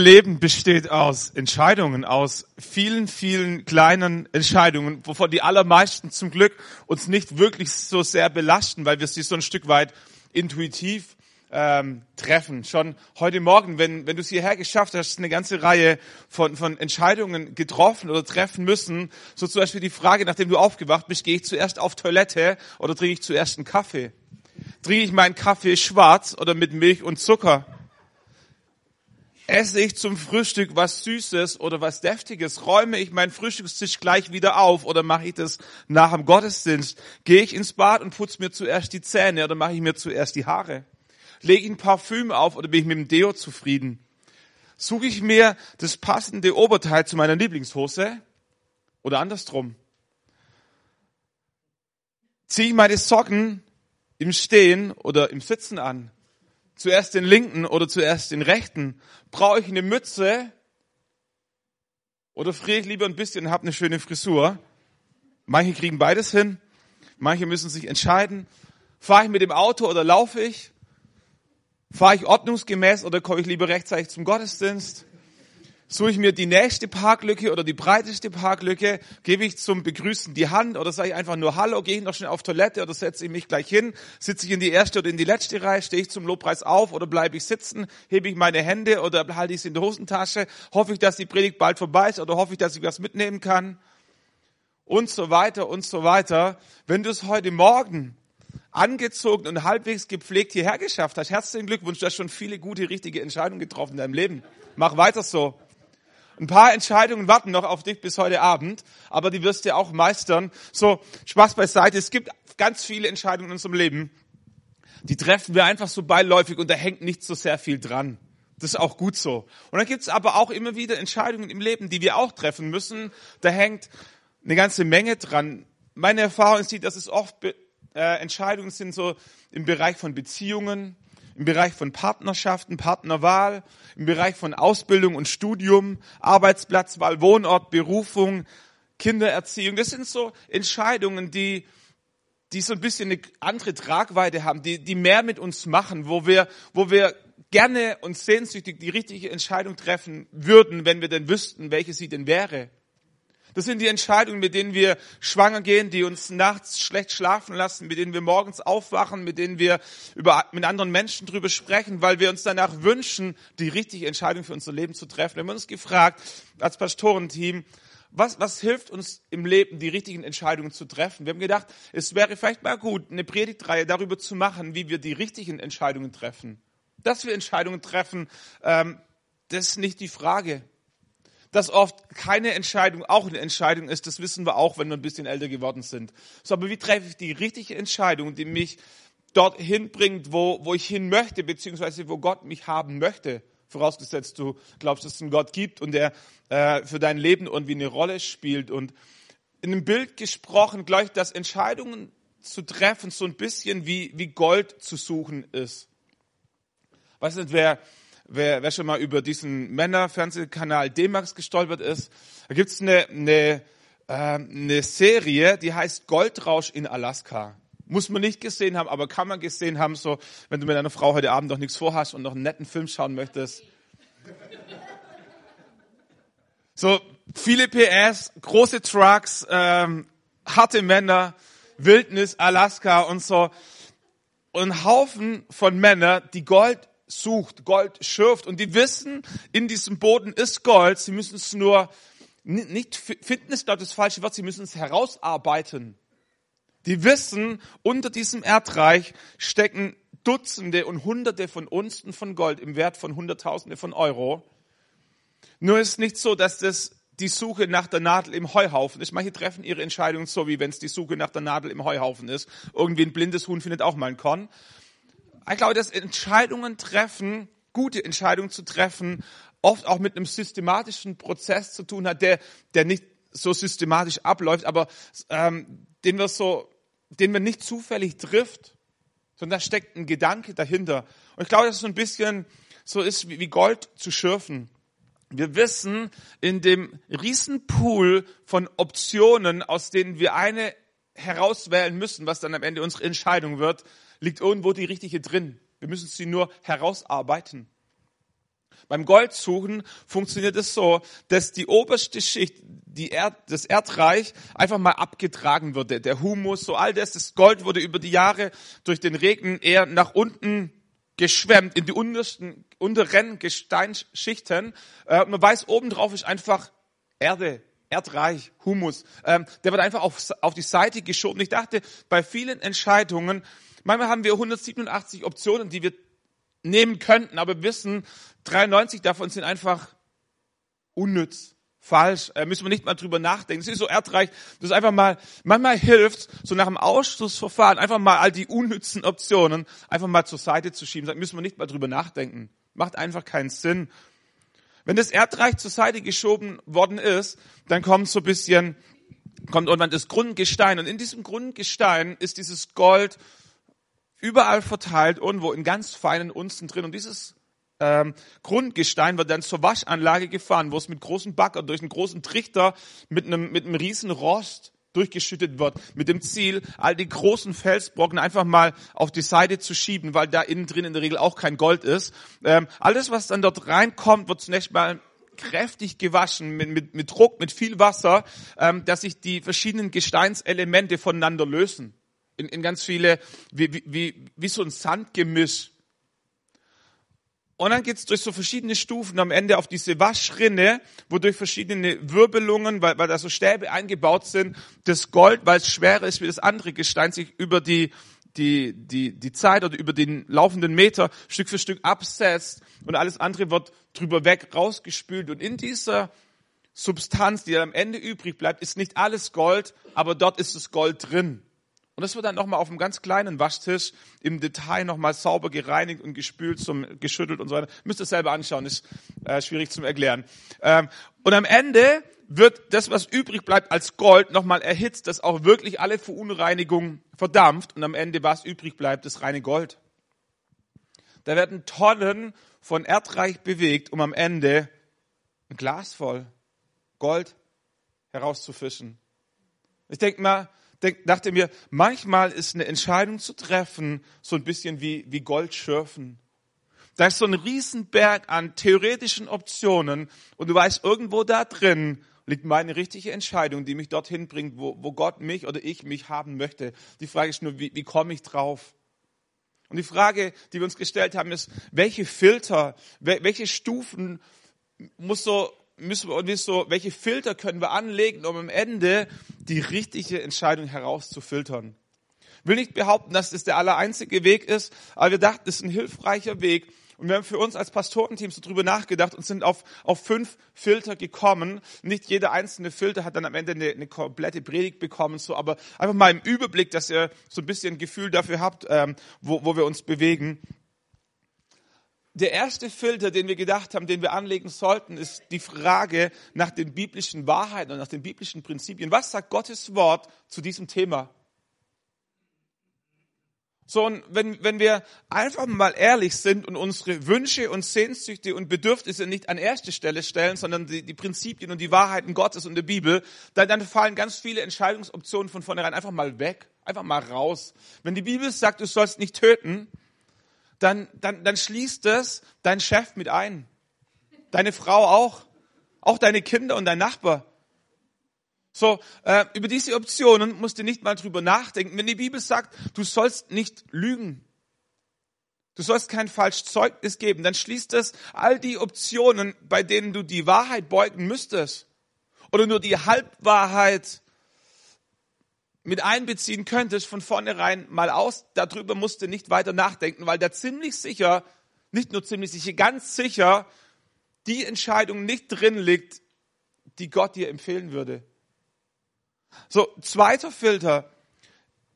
Leben besteht aus Entscheidungen, aus vielen, vielen kleinen Entscheidungen, wovon die allermeisten zum Glück uns nicht wirklich so sehr belasten, weil wir sie so ein Stück weit intuitiv ähm, treffen. Schon heute Morgen, wenn, wenn du es hierher geschafft hast, eine ganze Reihe von, von Entscheidungen getroffen oder treffen müssen. So zum Beispiel die Frage, nachdem du aufgewacht bist, gehe ich zuerst auf Toilette oder trinke ich zuerst einen Kaffee? Trinke ich meinen Kaffee schwarz oder mit Milch und Zucker? Esse ich zum Frühstück was Süßes oder was Deftiges? Räume ich meinen Frühstückstisch gleich wieder auf oder mache ich das nach dem Gottesdienst? Gehe ich ins Bad und putze mir zuerst die Zähne oder mache ich mir zuerst die Haare? Lege ich ein Parfüm auf oder bin ich mit dem Deo zufrieden? Suche ich mir das passende Oberteil zu meiner Lieblingshose oder andersrum? Ziehe ich meine Socken im Stehen oder im Sitzen an? Zuerst den linken oder zuerst den rechten? Brauche ich eine Mütze oder friere ich lieber ein bisschen und habe eine schöne Frisur? Manche kriegen beides hin, manche müssen sich entscheiden. Fahre ich mit dem Auto oder laufe ich? Fahre ich ordnungsgemäß oder komme ich lieber rechtzeitig zum Gottesdienst? Suche ich mir die nächste Parklücke oder die breiteste Parklücke? Gebe ich zum Begrüßen die Hand oder sage ich einfach nur Hallo? Gehe ich noch schnell auf Toilette oder setze ich mich gleich hin? Sitze ich in die erste oder in die letzte Reihe? Stehe ich zum Lobpreis auf oder bleibe ich sitzen? Hebe ich meine Hände oder halte ich sie in der Hosentasche? Hoffe ich, dass die Predigt bald vorbei ist oder hoffe ich, dass ich was mitnehmen kann? Und so weiter und so weiter. Wenn du es heute Morgen angezogen und halbwegs gepflegt hierher geschafft hast, herzlichen Glückwunsch, du hast schon viele gute, richtige Entscheidungen getroffen in deinem Leben. Mach weiter so. Ein paar Entscheidungen warten noch auf dich bis heute Abend, aber die wirst du auch meistern. So, Spaß beiseite. Es gibt ganz viele Entscheidungen in unserem Leben, die treffen wir einfach so beiläufig und da hängt nicht so sehr viel dran. Das ist auch gut so. Und dann gibt es aber auch immer wieder Entscheidungen im Leben, die wir auch treffen müssen. Da hängt eine ganze Menge dran. Meine Erfahrung ist die, dass es oft äh, Entscheidungen sind so im Bereich von Beziehungen, im Bereich von Partnerschaften, Partnerwahl, im Bereich von Ausbildung und Studium, Arbeitsplatzwahl, Wohnort, Berufung, Kindererziehung. Das sind so Entscheidungen, die, die so ein bisschen eine andere Tragweite haben, die, die mehr mit uns machen, wo wir, wo wir gerne und sehnsüchtig die richtige Entscheidung treffen würden, wenn wir denn wüssten, welche sie denn wäre. Das sind die Entscheidungen, mit denen wir schwanger gehen, die uns nachts schlecht schlafen lassen, mit denen wir morgens aufwachen, mit denen wir über, mit anderen Menschen drüber sprechen, weil wir uns danach wünschen, die richtige Entscheidung für unser Leben zu treffen. Wir haben uns gefragt, als Pastorenteam, was, was hilft uns im Leben, die richtigen Entscheidungen zu treffen? Wir haben gedacht, es wäre vielleicht mal gut, eine Predigtreihe darüber zu machen, wie wir die richtigen Entscheidungen treffen. Dass wir Entscheidungen treffen, ähm, das ist nicht die Frage dass oft keine Entscheidung auch eine Entscheidung ist, das wissen wir auch, wenn wir ein bisschen älter geworden sind. So, aber wie treffe ich die richtige Entscheidung, die mich dorthin bringt, wo, wo ich hin möchte, beziehungsweise wo Gott mich haben möchte? Vorausgesetzt, du glaubst, dass es einen Gott gibt und der äh, für dein Leben irgendwie eine Rolle spielt. Und in einem Bild gesprochen, glaube ich, dass Entscheidungen zu treffen so ein bisschen wie, wie Gold zu suchen ist. Weiß nicht, wer wer, wer schon mal über diesen Männerfernsehkanal D-Max gestolpert ist, da gibt's eine, eine, äh, eine Serie, die heißt Goldrausch in Alaska. Muss man nicht gesehen haben, aber kann man gesehen haben, so wenn du mit deiner Frau heute Abend noch nichts vorhast und noch einen netten Film schauen möchtest. So viele PS, große Trucks, ähm, harte Männer, Wildnis, Alaska und so. Und Haufen von Männern, die Gold sucht, Gold schürft und die wissen, in diesem Boden ist Gold, sie müssen es nur, nicht finden ist dort das falsche Wort, sie müssen es herausarbeiten. Die wissen, unter diesem Erdreich stecken Dutzende und Hunderte von Unsten von Gold im Wert von Hunderttausende von Euro. Nur ist nicht so, dass das die Suche nach der Nadel im Heuhaufen ist. Manche treffen ihre Entscheidungen so, wie wenn es die Suche nach der Nadel im Heuhaufen ist. Irgendwie ein blindes Huhn findet auch mal ein Korn. Ich glaube, dass Entscheidungen treffen, gute Entscheidungen zu treffen, oft auch mit einem systematischen Prozess zu tun hat, der, der nicht so systematisch abläuft, aber ähm, den wir so, den man nicht zufällig trifft, sondern da steckt ein Gedanke dahinter. Und ich glaube, dass es so ein bisschen so ist wie Gold zu schürfen. Wir wissen, in dem Riesenpool von Optionen, aus denen wir eine herauswählen müssen, was dann am Ende unsere Entscheidung wird, liegt irgendwo die richtige drin. Wir müssen sie nur herausarbeiten. Beim Goldsuchen funktioniert es so, dass die oberste Schicht, die Erd, das Erdreich, einfach mal abgetragen wurde. Der Humus, so all das, das Gold wurde über die Jahre durch den Regen eher nach unten geschwemmt in die untersten, unteren Gesteinsschichten. Äh, man weiß, obendrauf ist einfach Erde, Erdreich, Humus. Ähm, der wird einfach auf, auf die Seite geschoben. Ich dachte, bei vielen Entscheidungen, manchmal haben wir 187 Optionen, die wir nehmen könnten, aber wissen, 93 davon sind einfach unnütz, falsch, äh, müssen wir nicht mal drüber nachdenken. Es ist so erdreich, das einfach mal, manchmal hilft so nach dem Ausschussverfahren einfach mal all die unnützen Optionen einfach mal zur Seite zu schieben. Da müssen wir nicht mal drüber nachdenken. Macht einfach keinen Sinn. Wenn das Erdreich zur Seite geschoben worden ist, dann kommt so ein bisschen, kommt irgendwann das Grundgestein. Und in diesem Grundgestein ist dieses Gold überall verteilt, irgendwo in ganz feinen Unzen drin. Und dieses ähm, Grundgestein wird dann zur Waschanlage gefahren, wo es mit großen Bagger durch einen großen Trichter mit einem, mit einem riesen Rost durchgeschüttet wird, mit dem Ziel, all die großen Felsbrocken einfach mal auf die Seite zu schieben, weil da innen drin in der Regel auch kein Gold ist. Ähm, alles, was dann dort reinkommt, wird zunächst mal kräftig gewaschen mit, mit, mit Druck, mit viel Wasser, ähm, dass sich die verschiedenen Gesteinselemente voneinander lösen in, in ganz viele, wie, wie, wie so ein Sandgemisch. Und dann geht's durch so verschiedene Stufen am Ende auf diese Waschrinne, wo durch verschiedene Wirbelungen, weil, weil da so Stäbe eingebaut sind, das Gold, weil es schwerer ist wie das andere Gestein, sich über die, die, die, die Zeit oder über den laufenden Meter Stück für Stück absetzt und alles andere wird drüber weg rausgespült. Und in dieser Substanz, die am Ende übrig bleibt, ist nicht alles Gold, aber dort ist das Gold drin. Und das wird dann nochmal auf einem ganz kleinen Waschtisch im Detail nochmal sauber gereinigt und gespült, zum, geschüttelt und so weiter. Müsst ihr selber anschauen, ist äh, schwierig zum Erklären. Ähm, und am Ende wird das, was übrig bleibt, als Gold nochmal erhitzt, dass auch wirklich alle Verunreinigungen verdampft und am Ende, was übrig bleibt, ist reine Gold. Da werden Tonnen von Erdreich bewegt, um am Ende ein Glas voll Gold herauszufischen. Ich denke mal, dachte mir, manchmal ist eine Entscheidung zu treffen so ein bisschen wie, wie Gold schürfen. Da ist so ein Riesenberg an theoretischen Optionen und du weißt, irgendwo da drin liegt meine richtige Entscheidung, die mich dorthin bringt, wo, wo Gott mich oder ich mich haben möchte. Die Frage ist nur, wie, wie komme ich drauf? Und die Frage, die wir uns gestellt haben, ist, welche Filter, welche Stufen muss so müssen wir uns so, welche Filter können wir anlegen, um am Ende die richtige Entscheidung herauszufiltern. Ich will nicht behaupten, dass das der allereinzige Weg ist, aber wir dachten, das ist ein hilfreicher Weg. Und wir haben für uns als Pastorenteam so drüber nachgedacht und sind auf, auf fünf Filter gekommen. Nicht jeder einzelne Filter hat dann am Ende eine, eine komplette Predigt bekommen, so, aber einfach mal im Überblick, dass ihr so ein bisschen ein Gefühl dafür habt, ähm, wo, wo wir uns bewegen der erste Filter, den wir gedacht haben, den wir anlegen sollten, ist die Frage nach den biblischen Wahrheiten und nach den biblischen Prinzipien. Was sagt Gottes Wort zu diesem Thema? So, und wenn, wenn wir einfach mal ehrlich sind und unsere Wünsche und Sehnsüchte und Bedürfnisse nicht an erste Stelle stellen, sondern die, die Prinzipien und die Wahrheiten Gottes und der Bibel, dann, dann fallen ganz viele Entscheidungsoptionen von vornherein einfach mal weg, einfach mal raus. Wenn die Bibel sagt, du sollst nicht töten, dann, dann, dann schließt es dein Chef mit ein. Deine Frau auch. Auch deine Kinder und dein Nachbar. So, äh, über diese Optionen musst du nicht mal drüber nachdenken. Wenn die Bibel sagt, du sollst nicht lügen, du sollst kein falsches Zeugnis geben, dann schließt es all die Optionen, bei denen du die Wahrheit beugen müsstest oder nur die Halbwahrheit mit einbeziehen könntest, von vornherein mal aus. Darüber musst du nicht weiter nachdenken, weil da ziemlich sicher, nicht nur ziemlich sicher, ganz sicher die Entscheidung nicht drin liegt, die Gott dir empfehlen würde. So, zweiter Filter.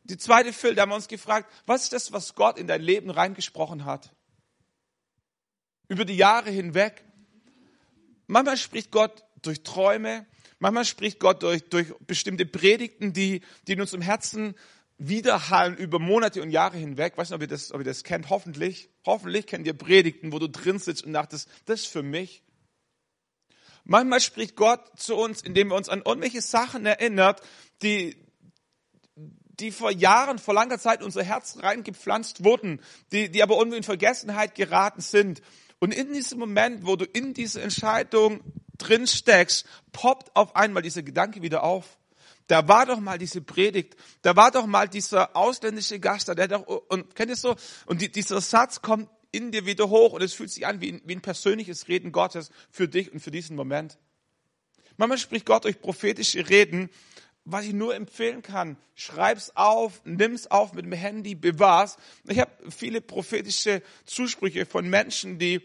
Die zweite Filter haben wir uns gefragt, was ist das, was Gott in dein Leben reingesprochen hat? Über die Jahre hinweg. Manchmal spricht Gott durch Träume, Manchmal spricht Gott durch, durch bestimmte Predigten, die, die in unserem Herzen widerhallen über Monate und Jahre hinweg. Weiß nicht, ob ihr das, ob ihr das kennt. Hoffentlich. Hoffentlich kennt ihr Predigten, wo du drin sitzt und dachtest, das ist für mich. Manchmal spricht Gott zu uns, indem er uns an irgendwelche Sachen erinnert, die, die vor Jahren, vor langer Zeit in unser Herz reingepflanzt wurden, die, die aber irgendwie in Vergessenheit geraten sind. Und in diesem Moment, wo du in diese Entscheidung drin steckst, poppt auf einmal dieser Gedanke wieder auf. Da war doch mal diese Predigt, da war doch mal dieser ausländische Gast der doch, und kennt ihr so? Und die, dieser Satz kommt in dir wieder hoch und es fühlt sich an wie ein, wie ein persönliches Reden Gottes für dich und für diesen Moment. Manchmal spricht Gott durch prophetische Reden, was ich nur empfehlen kann. Schreib's auf, nimm's auf mit dem Handy, bewahr's. Ich habe viele prophetische Zusprüche von Menschen, die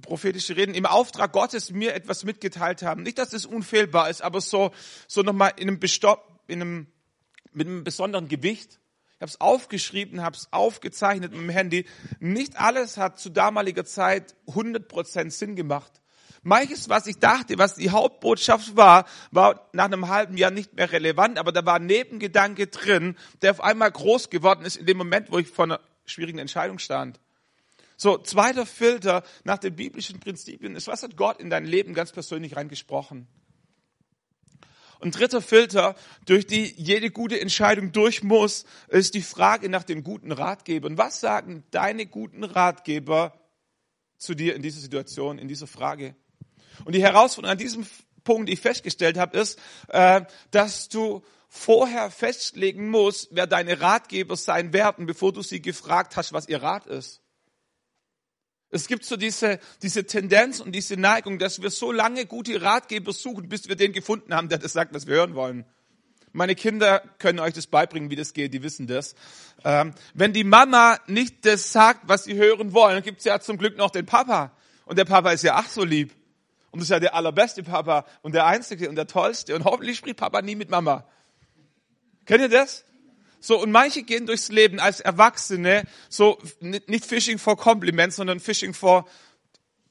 prophetische Reden im Auftrag Gottes mir etwas mitgeteilt haben. Nicht, dass es unfehlbar ist, aber so, so nochmal in einem, Bestopp, in einem, mit einem besonderen Gewicht. Ich habe es aufgeschrieben, habe es aufgezeichnet mit dem Handy. Nicht alles hat zu damaliger Zeit 100% Sinn gemacht. Manches, was ich dachte, was die Hauptbotschaft war, war nach einem halben Jahr nicht mehr relevant, aber da war ein Nebengedanke drin, der auf einmal groß geworden ist in dem Moment, wo ich vor einer schwierigen Entscheidung stand. So, zweiter Filter nach den biblischen Prinzipien ist, was hat Gott in dein Leben ganz persönlich reingesprochen? Und dritter Filter, durch die jede gute Entscheidung durch muss, ist die Frage nach den guten Ratgebern. Was sagen deine guten Ratgeber zu dir in dieser Situation, in dieser Frage? Und die Herausforderung an diesem Punkt, die ich festgestellt habe, ist, äh, dass du vorher festlegen musst, wer deine Ratgeber sein werden, bevor du sie gefragt hast, was ihr Rat ist. Es gibt so diese, diese Tendenz und diese Neigung, dass wir so lange gute Ratgeber suchen, bis wir den gefunden haben, der das sagt, was wir hören wollen. Meine Kinder können euch das beibringen, wie das geht, die wissen das. Ähm, wenn die Mama nicht das sagt, was sie hören wollen, gibt es ja zum Glück noch den Papa. Und der Papa ist ja ach so lieb. Und das ist ja der allerbeste Papa und der einzige und der tollste. Und hoffentlich spricht Papa nie mit Mama. Kennt ihr das? So, und manche gehen durchs Leben als Erwachsene, so, nicht Fishing for Compliments, sondern Fishing for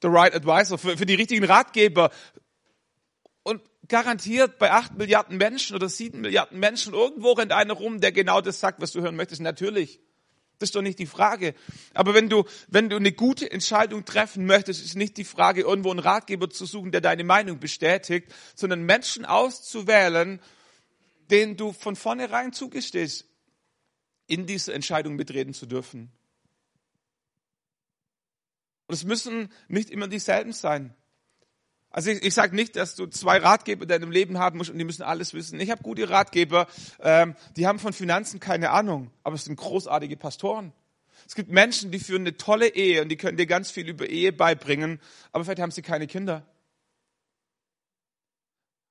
the right advisor, für, für die richtigen Ratgeber. Und garantiert bei acht Milliarden Menschen oder sieben Milliarden Menschen, irgendwo rennt einer rum, der genau das sagt, was du hören möchtest. Natürlich. Das ist doch nicht die Frage. Aber wenn du, wenn du eine gute Entscheidung treffen möchtest, ist nicht die Frage, irgendwo einen Ratgeber zu suchen, der deine Meinung bestätigt, sondern Menschen auszuwählen, denen du von vornherein zugestehst, in diese Entscheidung mitreden zu dürfen. Und es müssen nicht immer dieselben sein. Also ich, ich sage nicht, dass du zwei Ratgeber in deinem Leben haben musst und die müssen alles wissen. Ich habe gute Ratgeber, ähm, die haben von Finanzen keine Ahnung, aber es sind großartige Pastoren. Es gibt Menschen, die führen eine tolle Ehe und die können dir ganz viel über Ehe beibringen, aber vielleicht haben sie keine Kinder.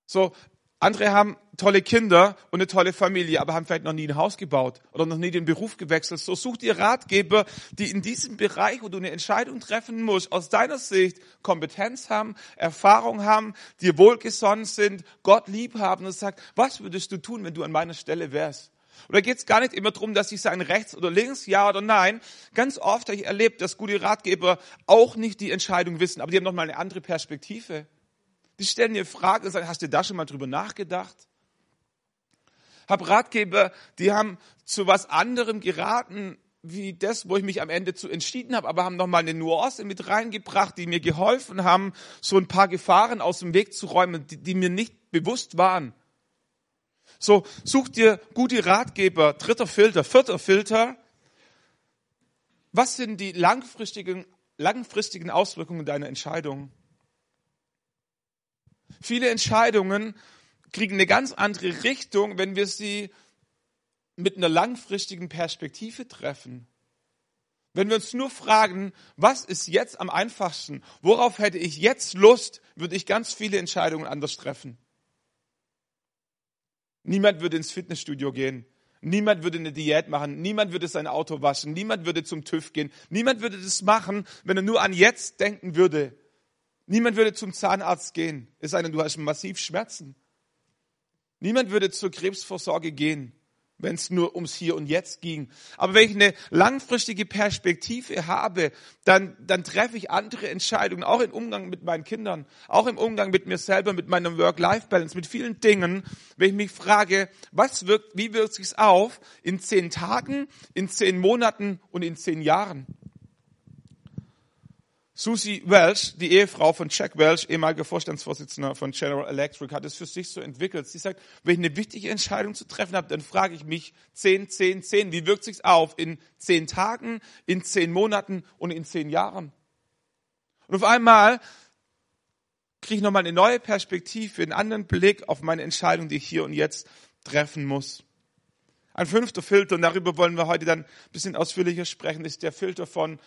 So, andere haben tolle Kinder und eine tolle Familie, aber haben vielleicht noch nie ein Haus gebaut oder noch nie den Beruf gewechselt. So such dir Ratgeber, die in diesem Bereich, wo du eine Entscheidung treffen musst, aus deiner Sicht Kompetenz haben, Erfahrung haben, dir wohlgesonnen sind, Gott lieb haben und sagt, was würdest du tun, wenn du an meiner Stelle wärst? Und da geht es gar nicht immer darum, dass ich sage rechts oder links, ja oder nein. Ganz oft habe ich erlebt, dass gute Ratgeber auch nicht die Entscheidung wissen, aber die haben noch mal eine andere Perspektive. Die stellen dir Fragen und sagen, hast du da schon mal drüber nachgedacht? Hab Ratgeber, die haben zu was anderem geraten, wie das, wo ich mich am Ende zu entschieden habe, aber haben nochmal eine Nuance mit reingebracht, die mir geholfen haben, so ein paar Gefahren aus dem Weg zu räumen, die, die mir nicht bewusst waren. So, such dir gute Ratgeber, dritter Filter, vierter Filter. Was sind die langfristigen, langfristigen Auswirkungen deiner Entscheidung? Viele Entscheidungen kriegen eine ganz andere Richtung, wenn wir sie mit einer langfristigen Perspektive treffen. Wenn wir uns nur fragen, was ist jetzt am einfachsten, worauf hätte ich jetzt Lust, würde ich ganz viele Entscheidungen anders treffen. Niemand würde ins Fitnessstudio gehen. Niemand würde eine Diät machen. Niemand würde sein Auto waschen. Niemand würde zum TÜV gehen. Niemand würde das machen, wenn er nur an jetzt denken würde. Niemand würde zum Zahnarzt gehen, es sei denn, du hast massiv Schmerzen. Niemand würde zur Krebsvorsorge gehen, wenn es nur ums Hier und Jetzt ging. Aber wenn ich eine langfristige Perspektive habe, dann, dann treffe ich andere Entscheidungen, auch im Umgang mit meinen Kindern, auch im Umgang mit mir selber, mit meinem Work-Life-Balance, mit vielen Dingen, wenn ich mich frage, was wirkt, wie wirkt sich's auf in zehn Tagen, in zehn Monaten und in zehn Jahren? Susie Welch, die Ehefrau von Jack Welch, ehemaliger Vorstandsvorsitzender von General Electric, hat es für sich so entwickelt. Sie sagt, wenn ich eine wichtige Entscheidung zu treffen habe, dann frage ich mich 10, 10, 10, wie wirkt sich's auf in zehn Tagen, in zehn Monaten und in zehn Jahren? Und auf einmal kriege ich nochmal eine neue Perspektive, einen anderen Blick auf meine Entscheidung, die ich hier und jetzt treffen muss. Ein fünfter Filter, und darüber wollen wir heute dann ein bisschen ausführlicher sprechen, ist der Filter von,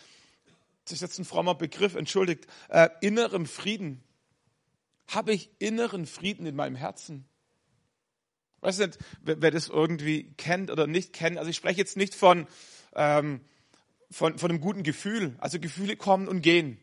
das ist jetzt ein frommer Begriff, entschuldigt, äh, innerem Frieden. Habe ich inneren Frieden in meinem Herzen? weiß nicht, wer, wer das irgendwie kennt oder nicht kennt. Also ich spreche jetzt nicht von, ähm, von, von einem guten Gefühl. Also Gefühle kommen und gehen.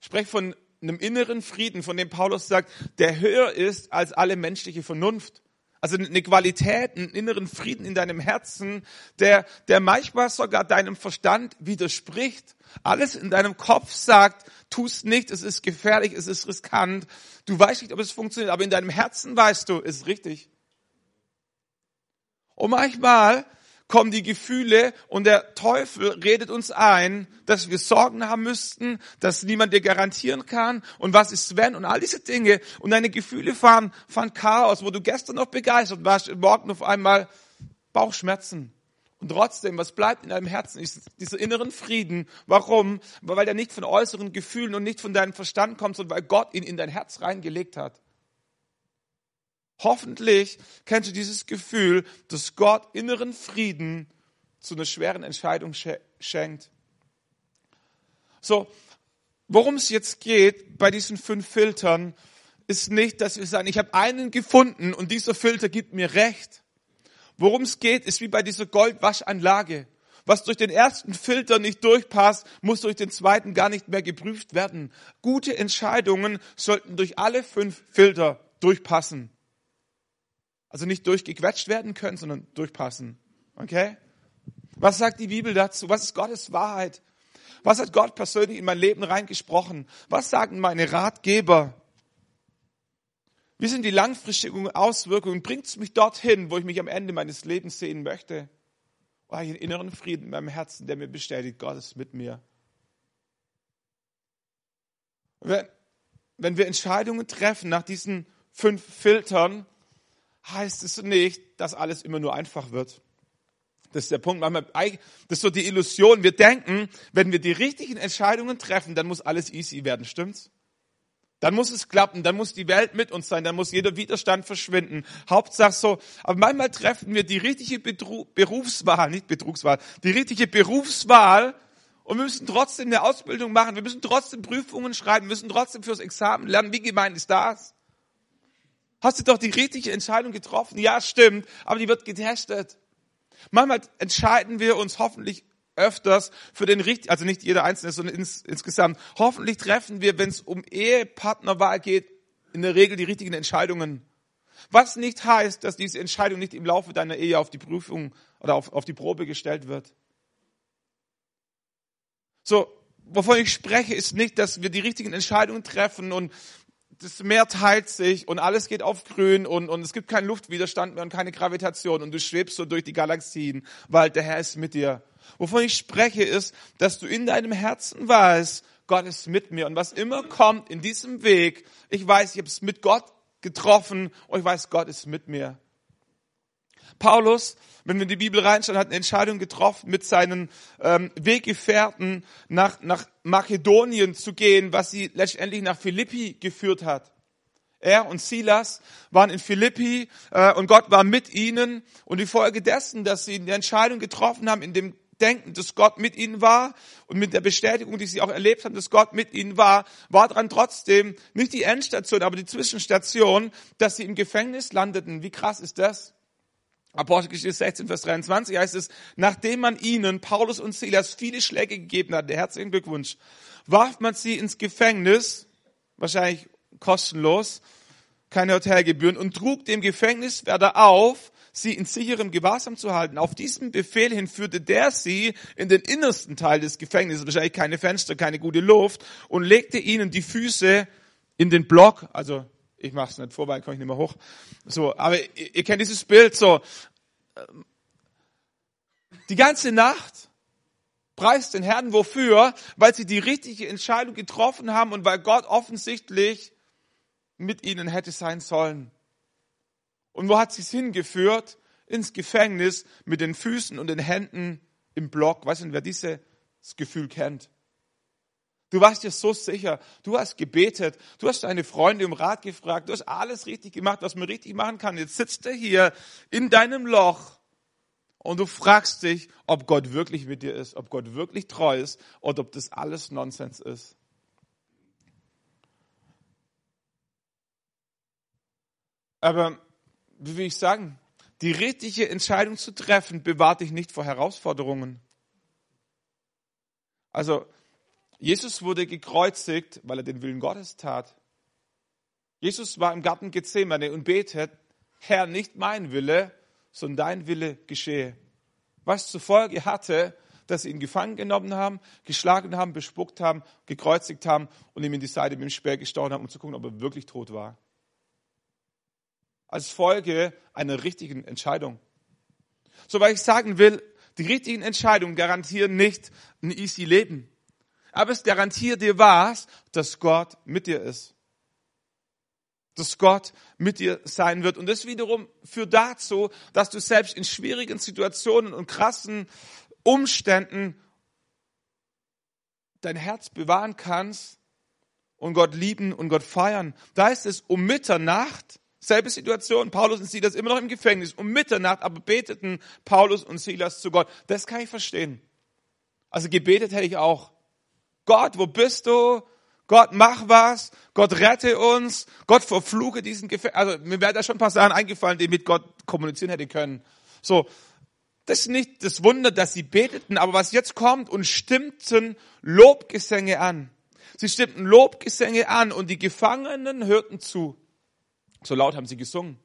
Ich spreche von einem inneren Frieden, von dem Paulus sagt, der höher ist als alle menschliche Vernunft. Also eine Qualität, einen inneren Frieden in deinem Herzen, der, der manchmal sogar deinem Verstand widerspricht. Alles in deinem Kopf sagt, tu es nicht, es ist gefährlich, es ist riskant. Du weißt nicht, ob es funktioniert, aber in deinem Herzen weißt du, es ist richtig. Und manchmal kommen die Gefühle und der Teufel redet uns ein, dass wir Sorgen haben müssten, dass niemand dir garantieren kann und was ist wenn und all diese Dinge und deine Gefühle fahren, fahren Chaos, wo du gestern noch begeistert warst morgen auf einmal Bauchschmerzen. Und trotzdem, was bleibt in deinem Herzen, ist dieser inneren Frieden. Warum? Weil der nicht von äußeren Gefühlen und nicht von deinem Verstand kommt, sondern weil Gott ihn in dein Herz reingelegt hat. Hoffentlich kennst du dieses Gefühl, dass Gott inneren Frieden zu einer schweren Entscheidung schenkt. So, worum es jetzt geht bei diesen fünf Filtern, ist nicht, dass wir sagen, ich habe einen gefunden und dieser Filter gibt mir recht. Worum es geht, ist wie bei dieser Goldwaschanlage. Was durch den ersten Filter nicht durchpasst, muss durch den zweiten gar nicht mehr geprüft werden. Gute Entscheidungen sollten durch alle fünf Filter durchpassen. Also nicht durchgequetscht werden können, sondern durchpassen. Okay? Was sagt die Bibel dazu? Was ist Gottes Wahrheit? Was hat Gott persönlich in mein Leben reingesprochen? Was sagen meine Ratgeber? Wie sind die langfristigen Auswirkungen? Bringt es mich dorthin, wo ich mich am Ende meines Lebens sehen möchte? Oder habe ich einen inneren Frieden in meinem Herzen, der mir bestätigt, Gott ist mit mir? Wenn, wenn wir Entscheidungen treffen nach diesen fünf Filtern, heißt es nicht, dass alles immer nur einfach wird. Das ist der Punkt. Das ist so die Illusion. Wir denken, wenn wir die richtigen Entscheidungen treffen, dann muss alles easy werden. Stimmt's? Dann muss es klappen, dann muss die Welt mit uns sein, dann muss jeder Widerstand verschwinden. Hauptsache so. Aber manchmal treffen wir die richtige Bedru Berufswahl, nicht Betrugswahl, die richtige Berufswahl und wir müssen trotzdem eine Ausbildung machen, wir müssen trotzdem Prüfungen schreiben, wir müssen trotzdem fürs Examen lernen. Wie gemeint ist das? Hast du doch die richtige Entscheidung getroffen? Ja, stimmt, aber die wird getestet. Manchmal entscheiden wir uns hoffentlich öfters für den richtigen, also nicht jeder Einzelne, sondern ins, insgesamt. Hoffentlich treffen wir, wenn es um Ehepartnerwahl geht, in der Regel die richtigen Entscheidungen. Was nicht heißt, dass diese Entscheidung nicht im Laufe deiner Ehe auf die Prüfung oder auf, auf die Probe gestellt wird. So, wovon ich spreche, ist nicht, dass wir die richtigen Entscheidungen treffen und das Meer teilt sich und alles geht auf grün und, und es gibt keinen Luftwiderstand mehr und keine Gravitation und du schwebst so durch die Galaxien, weil der Herr ist mit dir. Wovon ich spreche ist, dass du in deinem Herzen weißt, Gott ist mit mir und was immer kommt in diesem Weg, ich weiß, ich habe es mit Gott getroffen und ich weiß, Gott ist mit mir. Paulus, wenn wir in die Bibel reinschauen, hat eine Entscheidung getroffen, mit seinen ähm, Weggefährten nach, nach Makedonien zu gehen, was sie letztendlich nach Philippi geführt hat. Er und Silas waren in Philippi äh, und Gott war mit ihnen. Und die Folge dessen, dass sie eine Entscheidung getroffen haben, in dem Denken, dass Gott mit ihnen war und mit der Bestätigung, die sie auch erlebt haben, dass Gott mit ihnen war, war dran trotzdem nicht die Endstation, aber die Zwischenstation, dass sie im Gefängnis landeten. Wie krass ist das? Apostelgeschichte 16, Vers 23 heißt es, nachdem man ihnen, Paulus und Silas, viele Schläge gegeben hat, der herzlichen Glückwunsch, warf man sie ins Gefängnis, wahrscheinlich kostenlos, keine Hotelgebühren, und trug dem Gefängniswärter auf, sie in sicherem Gewahrsam zu halten. Auf diesem Befehl hin führte der sie in den innersten Teil des Gefängnisses, wahrscheinlich keine Fenster, keine gute Luft, und legte ihnen die Füße in den Block, also ich mache es nicht vor, weil ich nicht mehr hoch. So, aber ihr, ihr kennt dieses Bild so. Ähm, die ganze Nacht preist den Herrn wofür? Weil sie die richtige Entscheidung getroffen haben und weil Gott offensichtlich mit ihnen hätte sein sollen. Und wo hat sie es hingeführt? Ins Gefängnis mit den Füßen und den Händen im Block. Weißt du, wer dieses Gefühl kennt? Du warst dir so sicher. Du hast gebetet. Du hast deine Freunde um Rat gefragt. Du hast alles richtig gemacht, was man richtig machen kann. Jetzt sitzt er hier in deinem Loch und du fragst dich, ob Gott wirklich mit dir ist, ob Gott wirklich treu ist oder ob das alles Nonsens ist. Aber wie will ich sagen, die richtige Entscheidung zu treffen, bewahrt dich nicht vor Herausforderungen. Also, Jesus wurde gekreuzigt, weil er den Willen Gottes tat. Jesus war im Garten Gethsemane und betet, Herr, nicht mein Wille, sondern dein Wille geschehe. Was zur Folge hatte, dass sie ihn gefangen genommen haben, geschlagen haben, bespuckt haben, gekreuzigt haben und ihm in die Seite mit dem Speer gestochen haben, um zu gucken, ob er wirklich tot war. Als Folge einer richtigen Entscheidung. So, weil ich sagen will, die richtigen Entscheidungen garantieren nicht ein easy Leben. Aber es garantiert dir was, dass Gott mit dir ist. Dass Gott mit dir sein wird. Und das wiederum führt dazu, dass du selbst in schwierigen Situationen und krassen Umständen dein Herz bewahren kannst und Gott lieben und Gott feiern. Da ist es um Mitternacht, selbe Situation, Paulus und Silas immer noch im Gefängnis, um Mitternacht, aber beteten Paulus und Silas zu Gott. Das kann ich verstehen. Also gebetet hätte ich auch. Gott, wo bist du? Gott, mach was. Gott, rette uns. Gott, verfluche diesen Gefängnis. Also, mir wäre da schon ein paar Sachen eingefallen, die mit Gott kommunizieren hätte können. So. Das ist nicht das Wunder, dass sie beteten, aber was jetzt kommt und stimmten Lobgesänge an. Sie stimmten Lobgesänge an und die Gefangenen hörten zu. So laut haben sie gesungen.